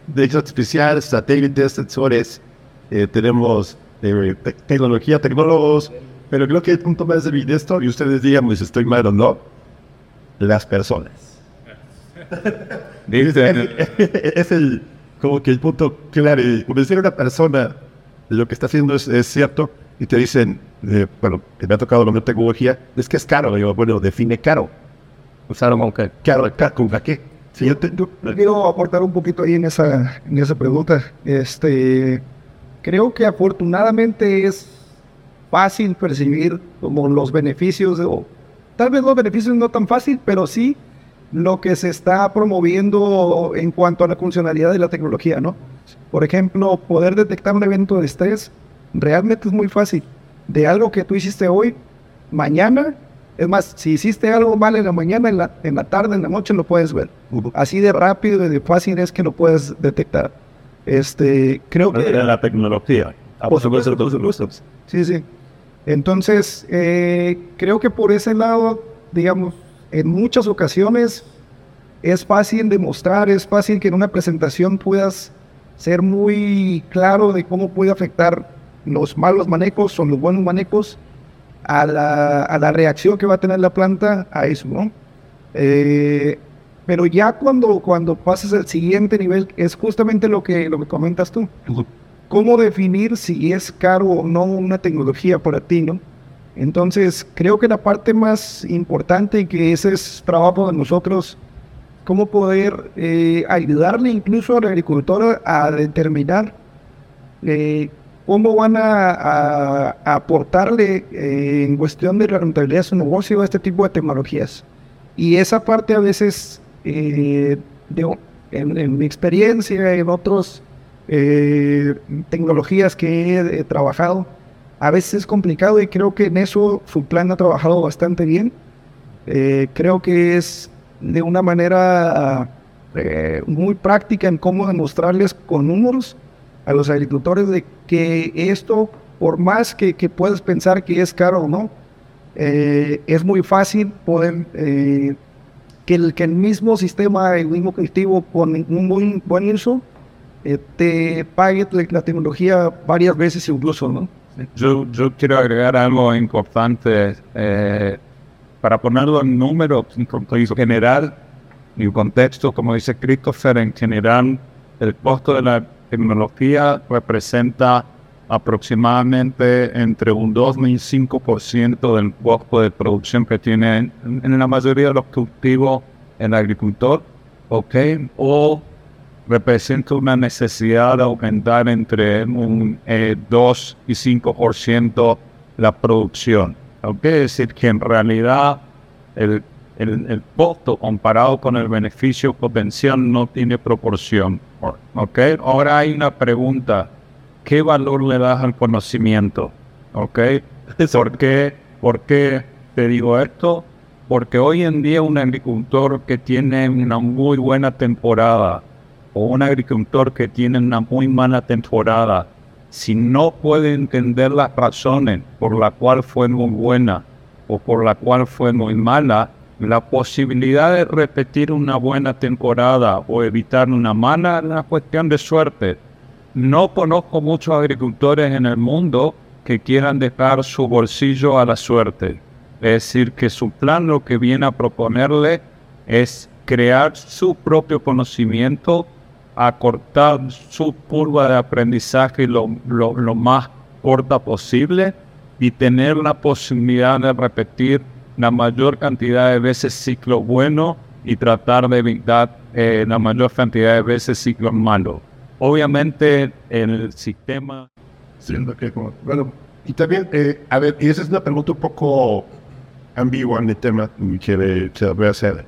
inteligencia artificial, satélites, sensores, eh, tenemos eh, te- tecnología, tecnólogos, pero creo que el punto más débil de esto, y ustedes díganme si estoy mal o no, las personas. es el, como que el punto claro. Convencer a una persona lo que está haciendo es, es cierto y te dicen, eh, bueno, que me ha tocado la tecnología, es que es caro. Digo, bueno, define caro. O sea. Caro, caro, ¿con qué? Si yo te, yo- Quiero aportar un poquito ahí en esa, en esa pregunta. Este, creo que afortunadamente es fácil percibir como los beneficios, de- o tal vez los beneficios no tan fácil, pero sí lo que se está promoviendo en cuanto a la funcionalidad de la tecnología, ¿no? Por ejemplo, poder detectar un evento de estrés realmente es muy fácil. de algo que tú hiciste hoy, mañana, es más, si hiciste algo mal en la mañana, en la, en la tarde, en la noche, lo puedes ver. Así de rápido y de fácil es que lo puedes detectar. Este, creo que... la tecnología. Por supuesto, por supuesto. Sí, sí. Entonces, eh, creo que por ese lado, digamos, en muchas ocasiones es fácil demostrar, es fácil que en una presentación puedas ser muy claro de cómo puede afectar los malos manejos o los buenos manejos a la, a la reacción que va a tener la planta a eso, ¿no? Eh, pero ya cuando, cuando pasas al siguiente nivel, es justamente lo que, lo que comentas tú. ¿Cómo definir si es caro o no una tecnología para ti, no? Entonces, creo que la parte más importante, y que ese es trabajo de nosotros, cómo poder eh, ayudarle incluso al agricultor a determinar eh, cómo van a, aportarle eh, en cuestión de la rentabilidad de su negocio a este tipo de tecnologías. Y esa parte a veces, en, mi experiencia, en otras tecnologías que he trabajado, a veces es complicado y creo que en eso su plan ha trabajado bastante bien. Eh, creo que es de una manera eh, muy práctica en cómo demostrarles con números a los agricultores de que esto, por más que, que puedas pensar que es caro o no, eh, es muy fácil poder que, el, que el mismo sistema, el mismo cultivo con un buen, buen uso, te pague la tecnología varias veces incluso, ¿no? Yo, yo quiero agregar algo importante eh, para ponerlo en números, en general, en contexto, como dice Christopher, en general, el costo de la tecnología representa aproximadamente entre un 2 y un 5% del costo de producción que tiene en, la mayoría de los cultivos el agricultor, ¿ok? O representa una necesidad de aumentar entre un 2 eh, y 5% la producción. ¿ok? Es decir, que en realidad el, el, costo comparado con el beneficio potencial no tiene proporción. ¿Ok? Ahora hay una pregunta. ¿Qué valor le das al conocimiento? ¿ok? ¿Por qué, ¿Por qué te digo esto? Porque hoy en día un agricultor que tiene una muy buena temporada, o un agricultor que tiene una muy mala temporada, si no puede entender las razones por la cual fue muy buena o por la cual fue muy mala, la posibilidad de repetir una buena temporada o evitar una mala es una cuestión de suerte. No conozco muchos agricultores en el mundo que quieran dejar su bolsillo a la suerte. Es decir, que su plan lo que viene a proponerle es crear su propio conocimiento acortar su curva de aprendizaje lo, lo, más corta posible y tener la posibilidad de repetir la mayor cantidad de veces ciclo bueno y tratar de evitar eh, la mayor cantidad de veces ciclos malos. Obviamente en el sistema... bueno, y también, eh, a ver, y esa es una pregunta un poco ambigua en el tema que se voy a hacer.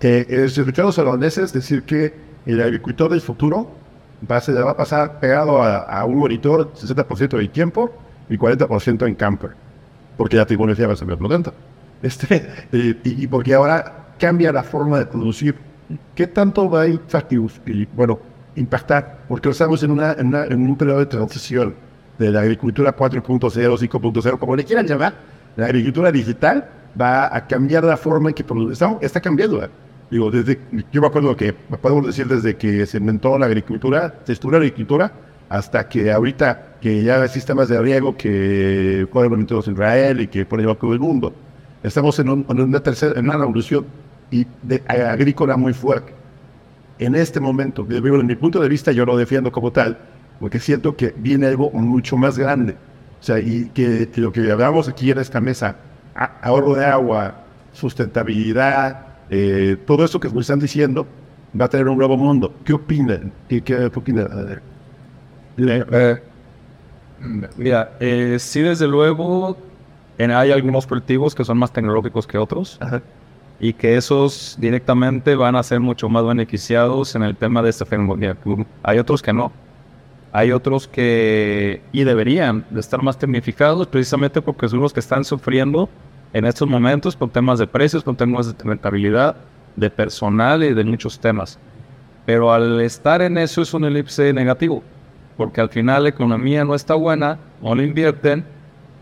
Eh, escuchado a los holandeses decir que el agricultor del futuro va a, va a pasar pegado a, un monitor 60% del tiempo y 40% en camper, porque la tecnología va a ser más potente. Este, y, porque ahora cambia la forma de producir. ¿Qué tanto va a impactar, bueno, impactar? Porque estamos en, una, en, un periodo de transición de la agricultura 4.0, 5.0, como le quieran llamar. La agricultura digital va a cambiar la forma en que producimos. Está, cambiando. ¿eh? Digo, desde, yo me acuerdo que, podemos decir desde que se inventó la agricultura, se estudió la agricultura, hasta que ahorita que ya hay sistemas de riego que pueden implementar en Israel y que todo el mundo. Estamos en, una tercera, una revolución y de, agrícola muy fuerte. En este momento, desde mi punto de vista, yo lo defiendo como tal, porque siento que viene algo mucho más grande. O sea, y que, lo que hablamos aquí en esta mesa, ahorro de agua, sustentabilidad, eh, todo eso que me están diciendo va a tener un nuevo mundo. ¿Qué opinan? ¿Qué, qué opinan? Eh, mira, eh, sí, desde luego, hay algunos cultivos que son más tecnológicos que otros. Y que esos directamente van a ser mucho más beneficiados en el tema de esta tecnología. Hay otros que no. Hay otros que y deberían de estar más tecnificados precisamente porque son los que están sufriendo en estos momentos con temas de precios, con temas de rentabilidad, de personal y de muchos temas. Pero al estar en eso es un elipse negativo, porque al final la economía no está buena, no le invierten,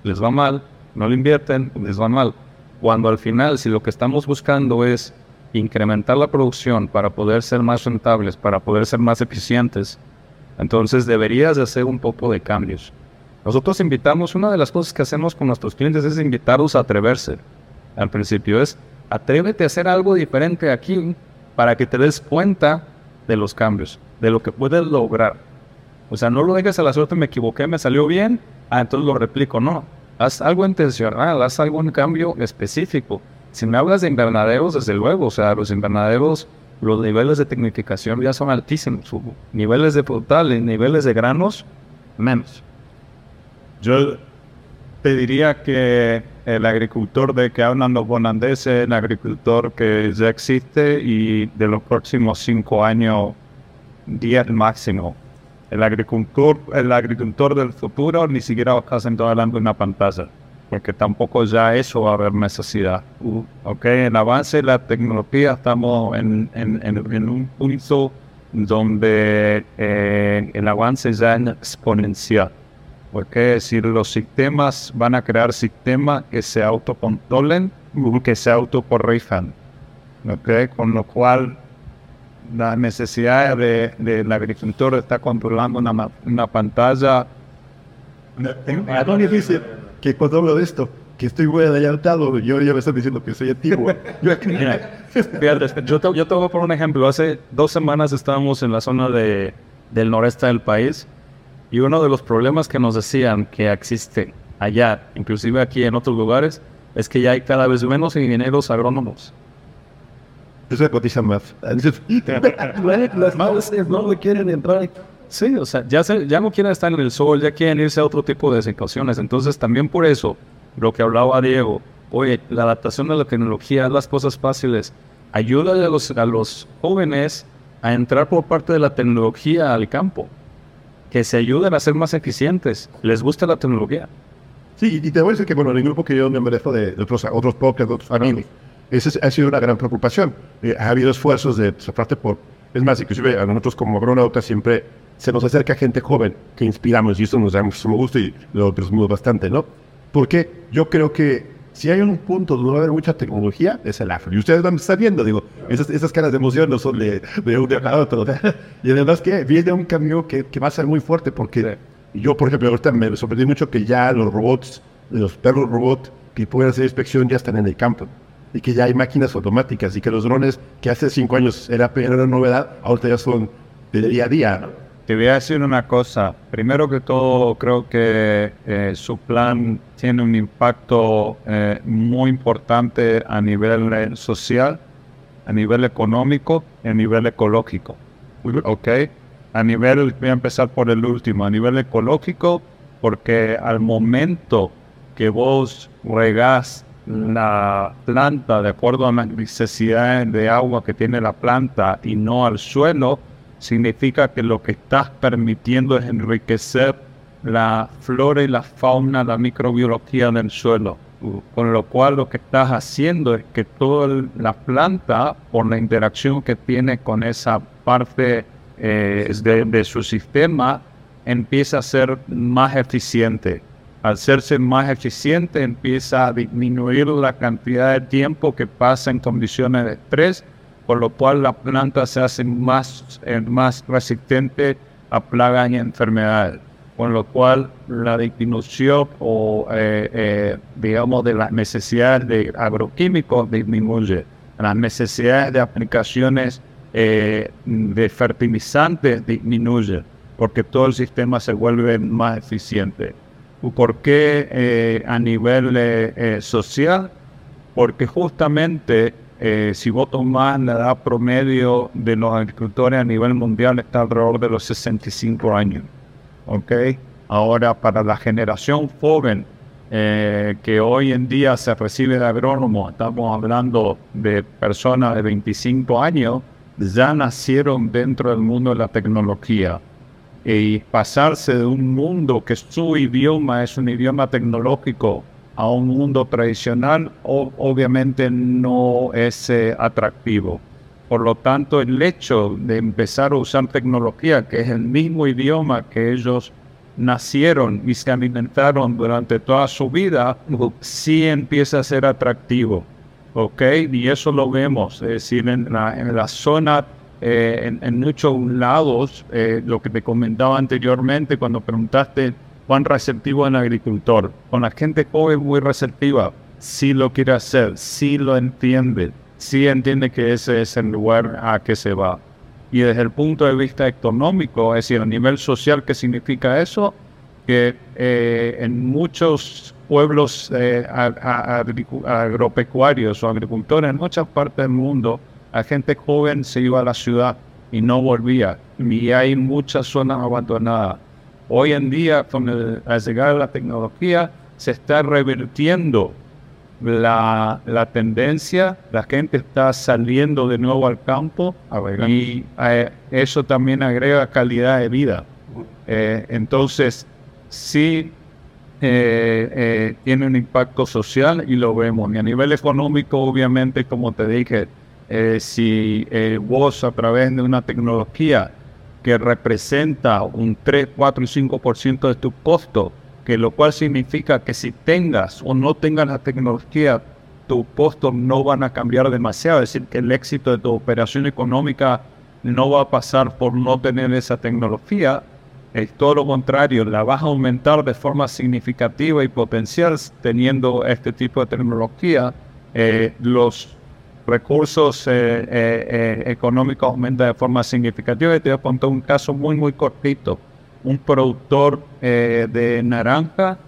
les va mal, no le invierten, les va mal. Cuando al final, si lo que estamos buscando es incrementar la producción para poder ser más rentables, para poder ser más eficientes, entonces deberías de hacer un poco de cambios. Nosotros invitamos, una de las cosas que hacemos con nuestros clientes es invitarlos a atreverse. Al principio es, atrévete a hacer algo diferente aquí para que te des cuenta de los cambios, de lo que puedes lograr. O sea, no lo dejes a la suerte, me equivoqué, me salió bien, ah, entonces lo replico. No, haz algo intencional, haz algún cambio específico. Si me hablas de invernaderos, desde luego, o sea, los invernaderos, los niveles de tecnificación ya son altísimos. Niveles de frutales, niveles de granos, menos. Yo te diría que el agricultor de que hablan los bonandeses es el agricultor que ya existe y de los próximos cinco años, diez máximo. El agricultor, el agricultor del futuro ni siquiera va a estar sentado delante de una pantalla, porque tampoco ya eso va a haber necesidad. Ok, el avance de la tecnología estamos en, en, en, un punto donde eh, el avance ya es exponencial. Porque decir, los sistemas van a crear sistemas que se autocontrolen, que se autocorrijan. ¿okay? Con lo cual, la necesidad del de, agricultor de estar controlando una, una pantalla. Es muy difícil que cuando hablo de esto, que estoy muy adelantado, yo ya me están diciendo que soy antiguo. yo, yo, te, yo te voy a poner un ejemplo. Hace dos semanas estábamos en la zona de, del noreste del país y uno de los problemas que nos decían que existe allá, inclusive aquí en otros lugares, es que ya hay cada vez menos ingenieros agrónomos. Eso cotiza más. Las no quieren entrar. Sí, o sea, ya, ya no quieren estar en el sol, ya quieren irse a otro tipo de situaciones. Entonces, también por eso, lo que hablaba Diego, oye, la adaptación de la tecnología, las cosas fáciles, ayuda a los, a los jóvenes a entrar por parte de la tecnología al campo que se ayuden a ser más eficientes. Les gusta la tecnología. Sí, y te voy a decir que, bueno, en el grupo que yo me merezco de, otros, otros podcasts, otros amigos, esa ha sido una gran preocupación. Eh, ha habido esfuerzos de parte por... Es más, inclusive a nosotros como agronautas siempre se nos acerca gente joven que inspiramos y eso nos da mucho gusto y lo presumimos bastante, ¿no? Porque yo creo que si hay un punto donde va a haber mucha tecnología, es el afro. Y ustedes van viendo, digo, esas, esas caras de emoción no son de, de un día para otro. y además que viene un cambio que, que, va a ser muy fuerte porque yo, por ejemplo, ahorita me sorprendí mucho que ya los robots, los perros robots que pueden hacer inspección ya están en el campo y que ya hay máquinas automáticas y que los drones que hace cinco años era, era una novedad, ahorita ya son de día a día. ¿no? Te voy a decir una cosa. Primero que todo, creo que eh, su plan tiene un impacto eh, muy importante a nivel eh, social, a nivel económico y a nivel ecológico. ¿Ok? A nivel, voy a empezar por el último, a nivel ecológico, porque al momento que vos regás la planta de acuerdo a las necesidades de agua que tiene la planta y no al suelo, significa que lo que estás permitiendo es enriquecer la flora y la fauna, la microbiología del suelo. Con lo cual lo que estás haciendo es que toda la planta, por la interacción que tiene con esa parte eh, de, de su sistema, empieza a ser más eficiente. Al serse más eficiente, empieza a disminuir la cantidad de tiempo que pasa en condiciones de estrés por lo cual la planta se hace más, eh, más resistente a plagas y enfermedades, con lo cual la disminución o, eh, eh, digamos, de las necesidades de agroquímicos disminuye, las necesidades de aplicaciones de fertilizantes disminuye, porque todo el sistema se vuelve más eficiente. ¿Por qué a nivel social? Porque justamente eh, si vos tomás la edad promedio de los agricultores a nivel mundial está alrededor de los 65 años. ¿ok? Ahora, para la generación joven eh, que hoy en día se recibe de agrónomo, estamos hablando de personas de 25 años, ya nacieron dentro del mundo de la tecnología. Y pasarse de un mundo que su idioma es un idioma tecnológico a un mundo tradicional, obviamente no es eh, atractivo. Por lo tanto, el hecho de empezar a usar tecnología, que es el mismo idioma que ellos nacieron y se alimentaron durante toda su vida, sí empieza a ser atractivo. ¿Ok? Y eso lo vemos. Es decir, en la, zona, eh, en, muchos lados, eh, lo que te comentaba anteriormente cuando preguntaste cuán receptivo es el agricultor. Con la gente joven muy receptiva, sí lo quiere hacer, sí lo entiende sí entiende que ese es el lugar a que se va. Y desde el punto de vista económico, es decir, a nivel social, ¿qué significa eso? Que eh, en muchos pueblos eh, agropecuarios o agricultores en muchas partes del mundo, la gente joven se iba a la ciudad y no volvía. Y hay muchas zonas abandonadas. Hoy en día, con el, al llegar la tecnología, se está revirtiendo la, la, tendencia, la gente está saliendo de nuevo al campo y eh, eso también agrega calidad de vida. Eh, entonces, sí eh, tiene un impacto social y lo vemos. Y a nivel económico, obviamente, como te dije, si vos a través de una tecnología que representa un 3, 4 y 5% de tu costo, que lo cual significa que si tengas o no tengas la tecnología, tus costos no van a cambiar demasiado, es decir, que el éxito de tu operación económica no va a pasar por no tener esa tecnología, es todo lo contrario, la vas a aumentar de forma significativa y potencial teniendo este tipo de tecnología. Eh, los recursos eh, eh, económicos aumentan de forma significativa. Y te voy a contar un caso muy, muy cortito un productor eh, de naranja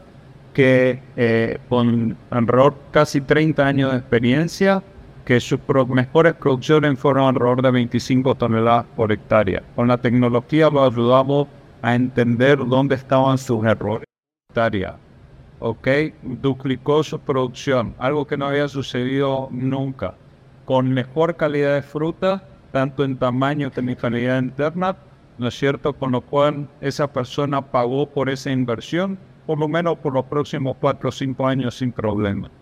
que eh, con alrededor casi 30 años de experiencia, que sus mejores producciones fueron alrededor de 25 toneladas por hectárea. Con la tecnología lo ayudamos a entender dónde estaban sus errores hectárea. ¿Ok? Duplicó su producción, algo que no había sucedido nunca. Con mejor calidad de fruta, tanto en tamaño como en calidad interna, ¿no es cierto? Con lo cual esa persona pagó por esa inversión, por lo menos por los próximos cuatro o cinco años sin problema.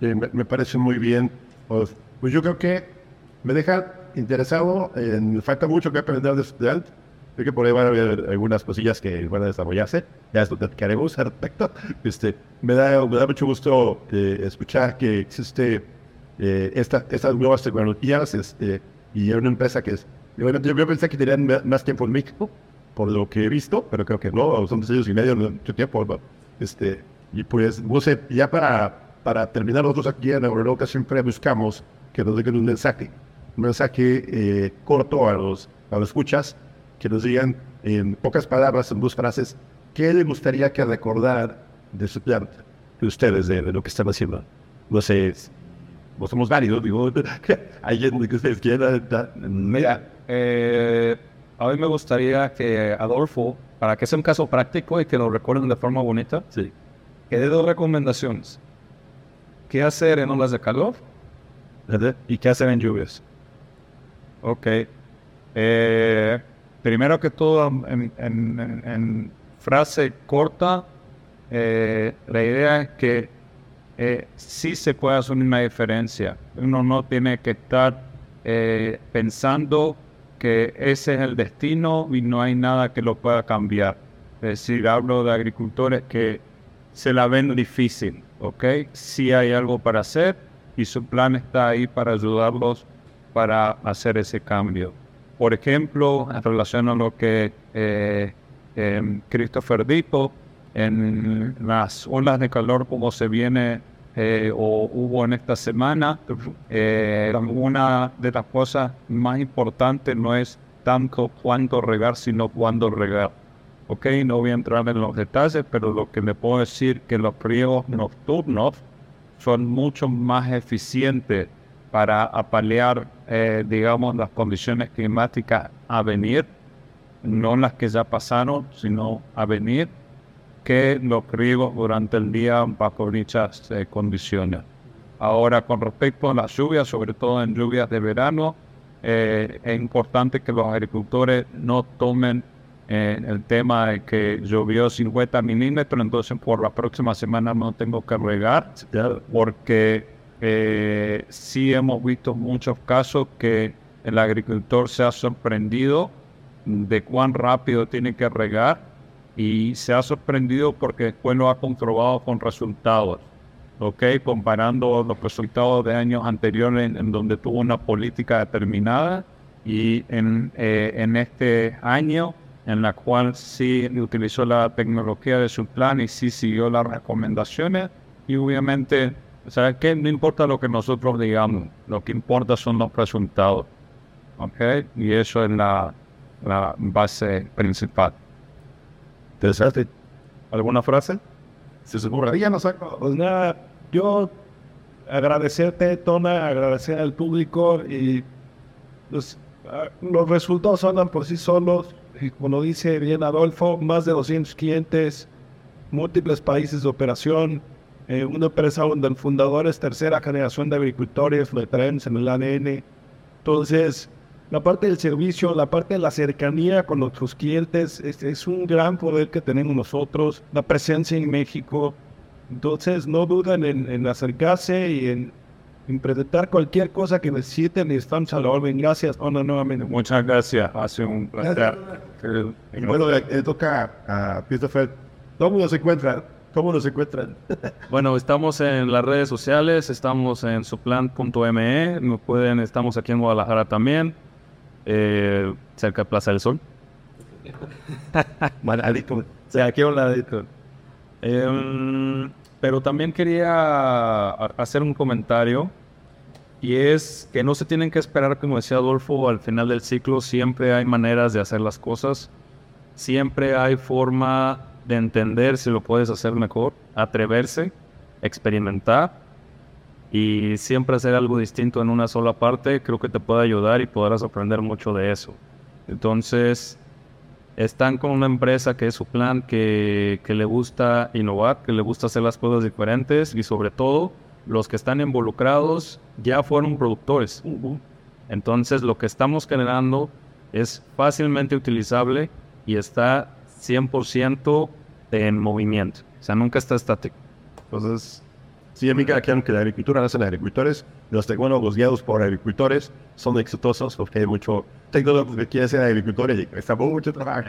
me, parece muy bien. Pues, pues, yo creo que me deja interesado, en, falta mucho que aprender de estudiar. Creo que por ahí van a haber algunas cosillas que van a desarrollarse. Ya esto haremos al respecto. Este, me, da, me da mucho gusto eh, escuchar que existe eh, esta, estas nuevas tecnologías este, y una empresa que es yo, pensé que tenían más tiempo en México, por lo que he visto, pero creo que no, son dos años y medio, mucho tiempo. Este, y pues, no sé, ya para, para terminar, nosotros aquí en Euroloca siempre buscamos que nos den un mensaje, un mensaje eh, corto a los, a los escuchas, que nos digan en pocas palabras, en dos frases, qué les gustaría que recordar de su planta, de ustedes, de, de lo que están haciendo. No sé, no somos válidos, digo, alguien que ustedes quieran. Mira, eh, a mí me gustaría que Adolfo, para que sea un caso práctico y que lo recuerden de forma bonita, sí. que dé dos recomendaciones. ¿Qué hacer en olas de calor? ¿Y qué hacer en lluvias? Ok. Eh, primero que todo, en, frase corta, eh, la idea es que eh, sí se puede hacer una diferencia. Uno no tiene que estar pensando que ese es el destino y no hay nada que lo pueda cambiar. Es decir, hablo de agricultores que se la ven difícil, ¿ok? Sí hay algo para hacer y su plan está ahí para ayudarlos para hacer ese cambio. Por ejemplo, en relación a lo que eh, em, Christopher dijo, en las olas de calor como se viene eh, o hubo en esta semana, eh, una de las cosas más importantes no es tanto cuánto regar, sino cuándo regar. Ok, no voy a entrar en los detalles, pero lo que le puedo decir que los riegos nocturnos son mucho más eficientes para apalear, eh, digamos, las condiciones climáticas a venir, no las que ya pasaron, sino a venir que los riegos durante el día bajo dichas eh, condiciones. Ahora, con respecto a las lluvias, sobre todo en lluvias de verano, eh, es importante que los agricultores no tomen eh, el tema de que llovió 50 milímetros, entonces por la próxima semana no tengo que regar, porque eh, sí hemos visto muchos casos que el agricultor se ha sorprendido de cuán rápido tiene que regar y se ha sorprendido porque después lo ha comprobado con resultados. ¿ok? Comparando los resultados de años anteriores en, donde tuvo una política determinada y en, eh, en este año en la cual sí utilizó la tecnología de su plan y sí siguió las recomendaciones y obviamente, sea, que no importa lo que nosotros digamos, lo que importa son los resultados, ¿ok? Y eso es la, la base principal. Interesante. ¿Alguna frase? Se ya no saco. Pues nada, yo agradecerte, Tona, agradecer al público y los, ah, los resultados hablan por sí solos. Y como dice bien Adolfo, más de 200 clientes, múltiples países de operación, eh, una empresa donde el fundador es tercera generación de agricultores, lo traemos en el ADN. Entonces, la parte del servicio, la parte de la cercanía con nuestros clientes es, es, un gran poder que tenemos nosotros, la presencia en México. Entonces no duden en, en acercarse y en, en, presentar cualquier cosa que necesiten y estamos a la orden. Gracias, Ona, nuevamente. Muchas gracias, hace un placer. Bueno, le, toca a Christopher. ¿Cómo nos encuentran? ¿Cómo nos encuentran? bueno, estamos en las redes sociales, estamos en suplan.me, nos pueden, estamos aquí en Guadalajara también eh, cerca de Plaza del Sol. Maradito. Sí, aquí a un ladito. Eh, pero también quería hacer un comentario y es que no se tienen que esperar, como decía Adolfo, al final del ciclo siempre hay maneras de hacer las cosas, siempre hay forma de entender si lo puedes hacer mejor, atreverse, experimentar y siempre hacer algo distinto en una sola parte creo que te puede ayudar y podrás aprender mucho de eso. Entonces, están con una empresa que es su plan, que, que, le gusta innovar, que le gusta hacer las cosas diferentes y sobre todo los que están involucrados ya fueron productores. Entonces, lo que estamos generando es fácilmente utilizable y está 100% en movimiento. O sea, nunca está estático. Entonces, Sí, amiga, quiero que la agricultura hacen agricultores. Los tecnólogos guiados por agricultores son exitosos porque hay mucho tecnólogo que quiere ser agricultor y está mucho trabajo.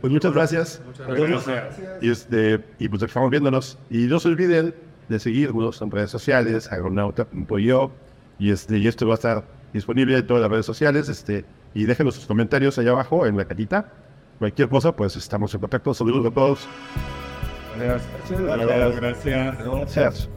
pues muchas gracias. Muchas gracias. Y, este, y pues estamos viéndonos. Y no se olviden de seguirnos en redes sociales, agronauta.io. Y, este, y esto va a estar disponible en todas las redes sociales. Este, y déjenos sus comentarios allá abajo en la cajita. Cualquier cosa, pues estamos en contacto. Saludos a todos. Gracias. Gracias. Gracias.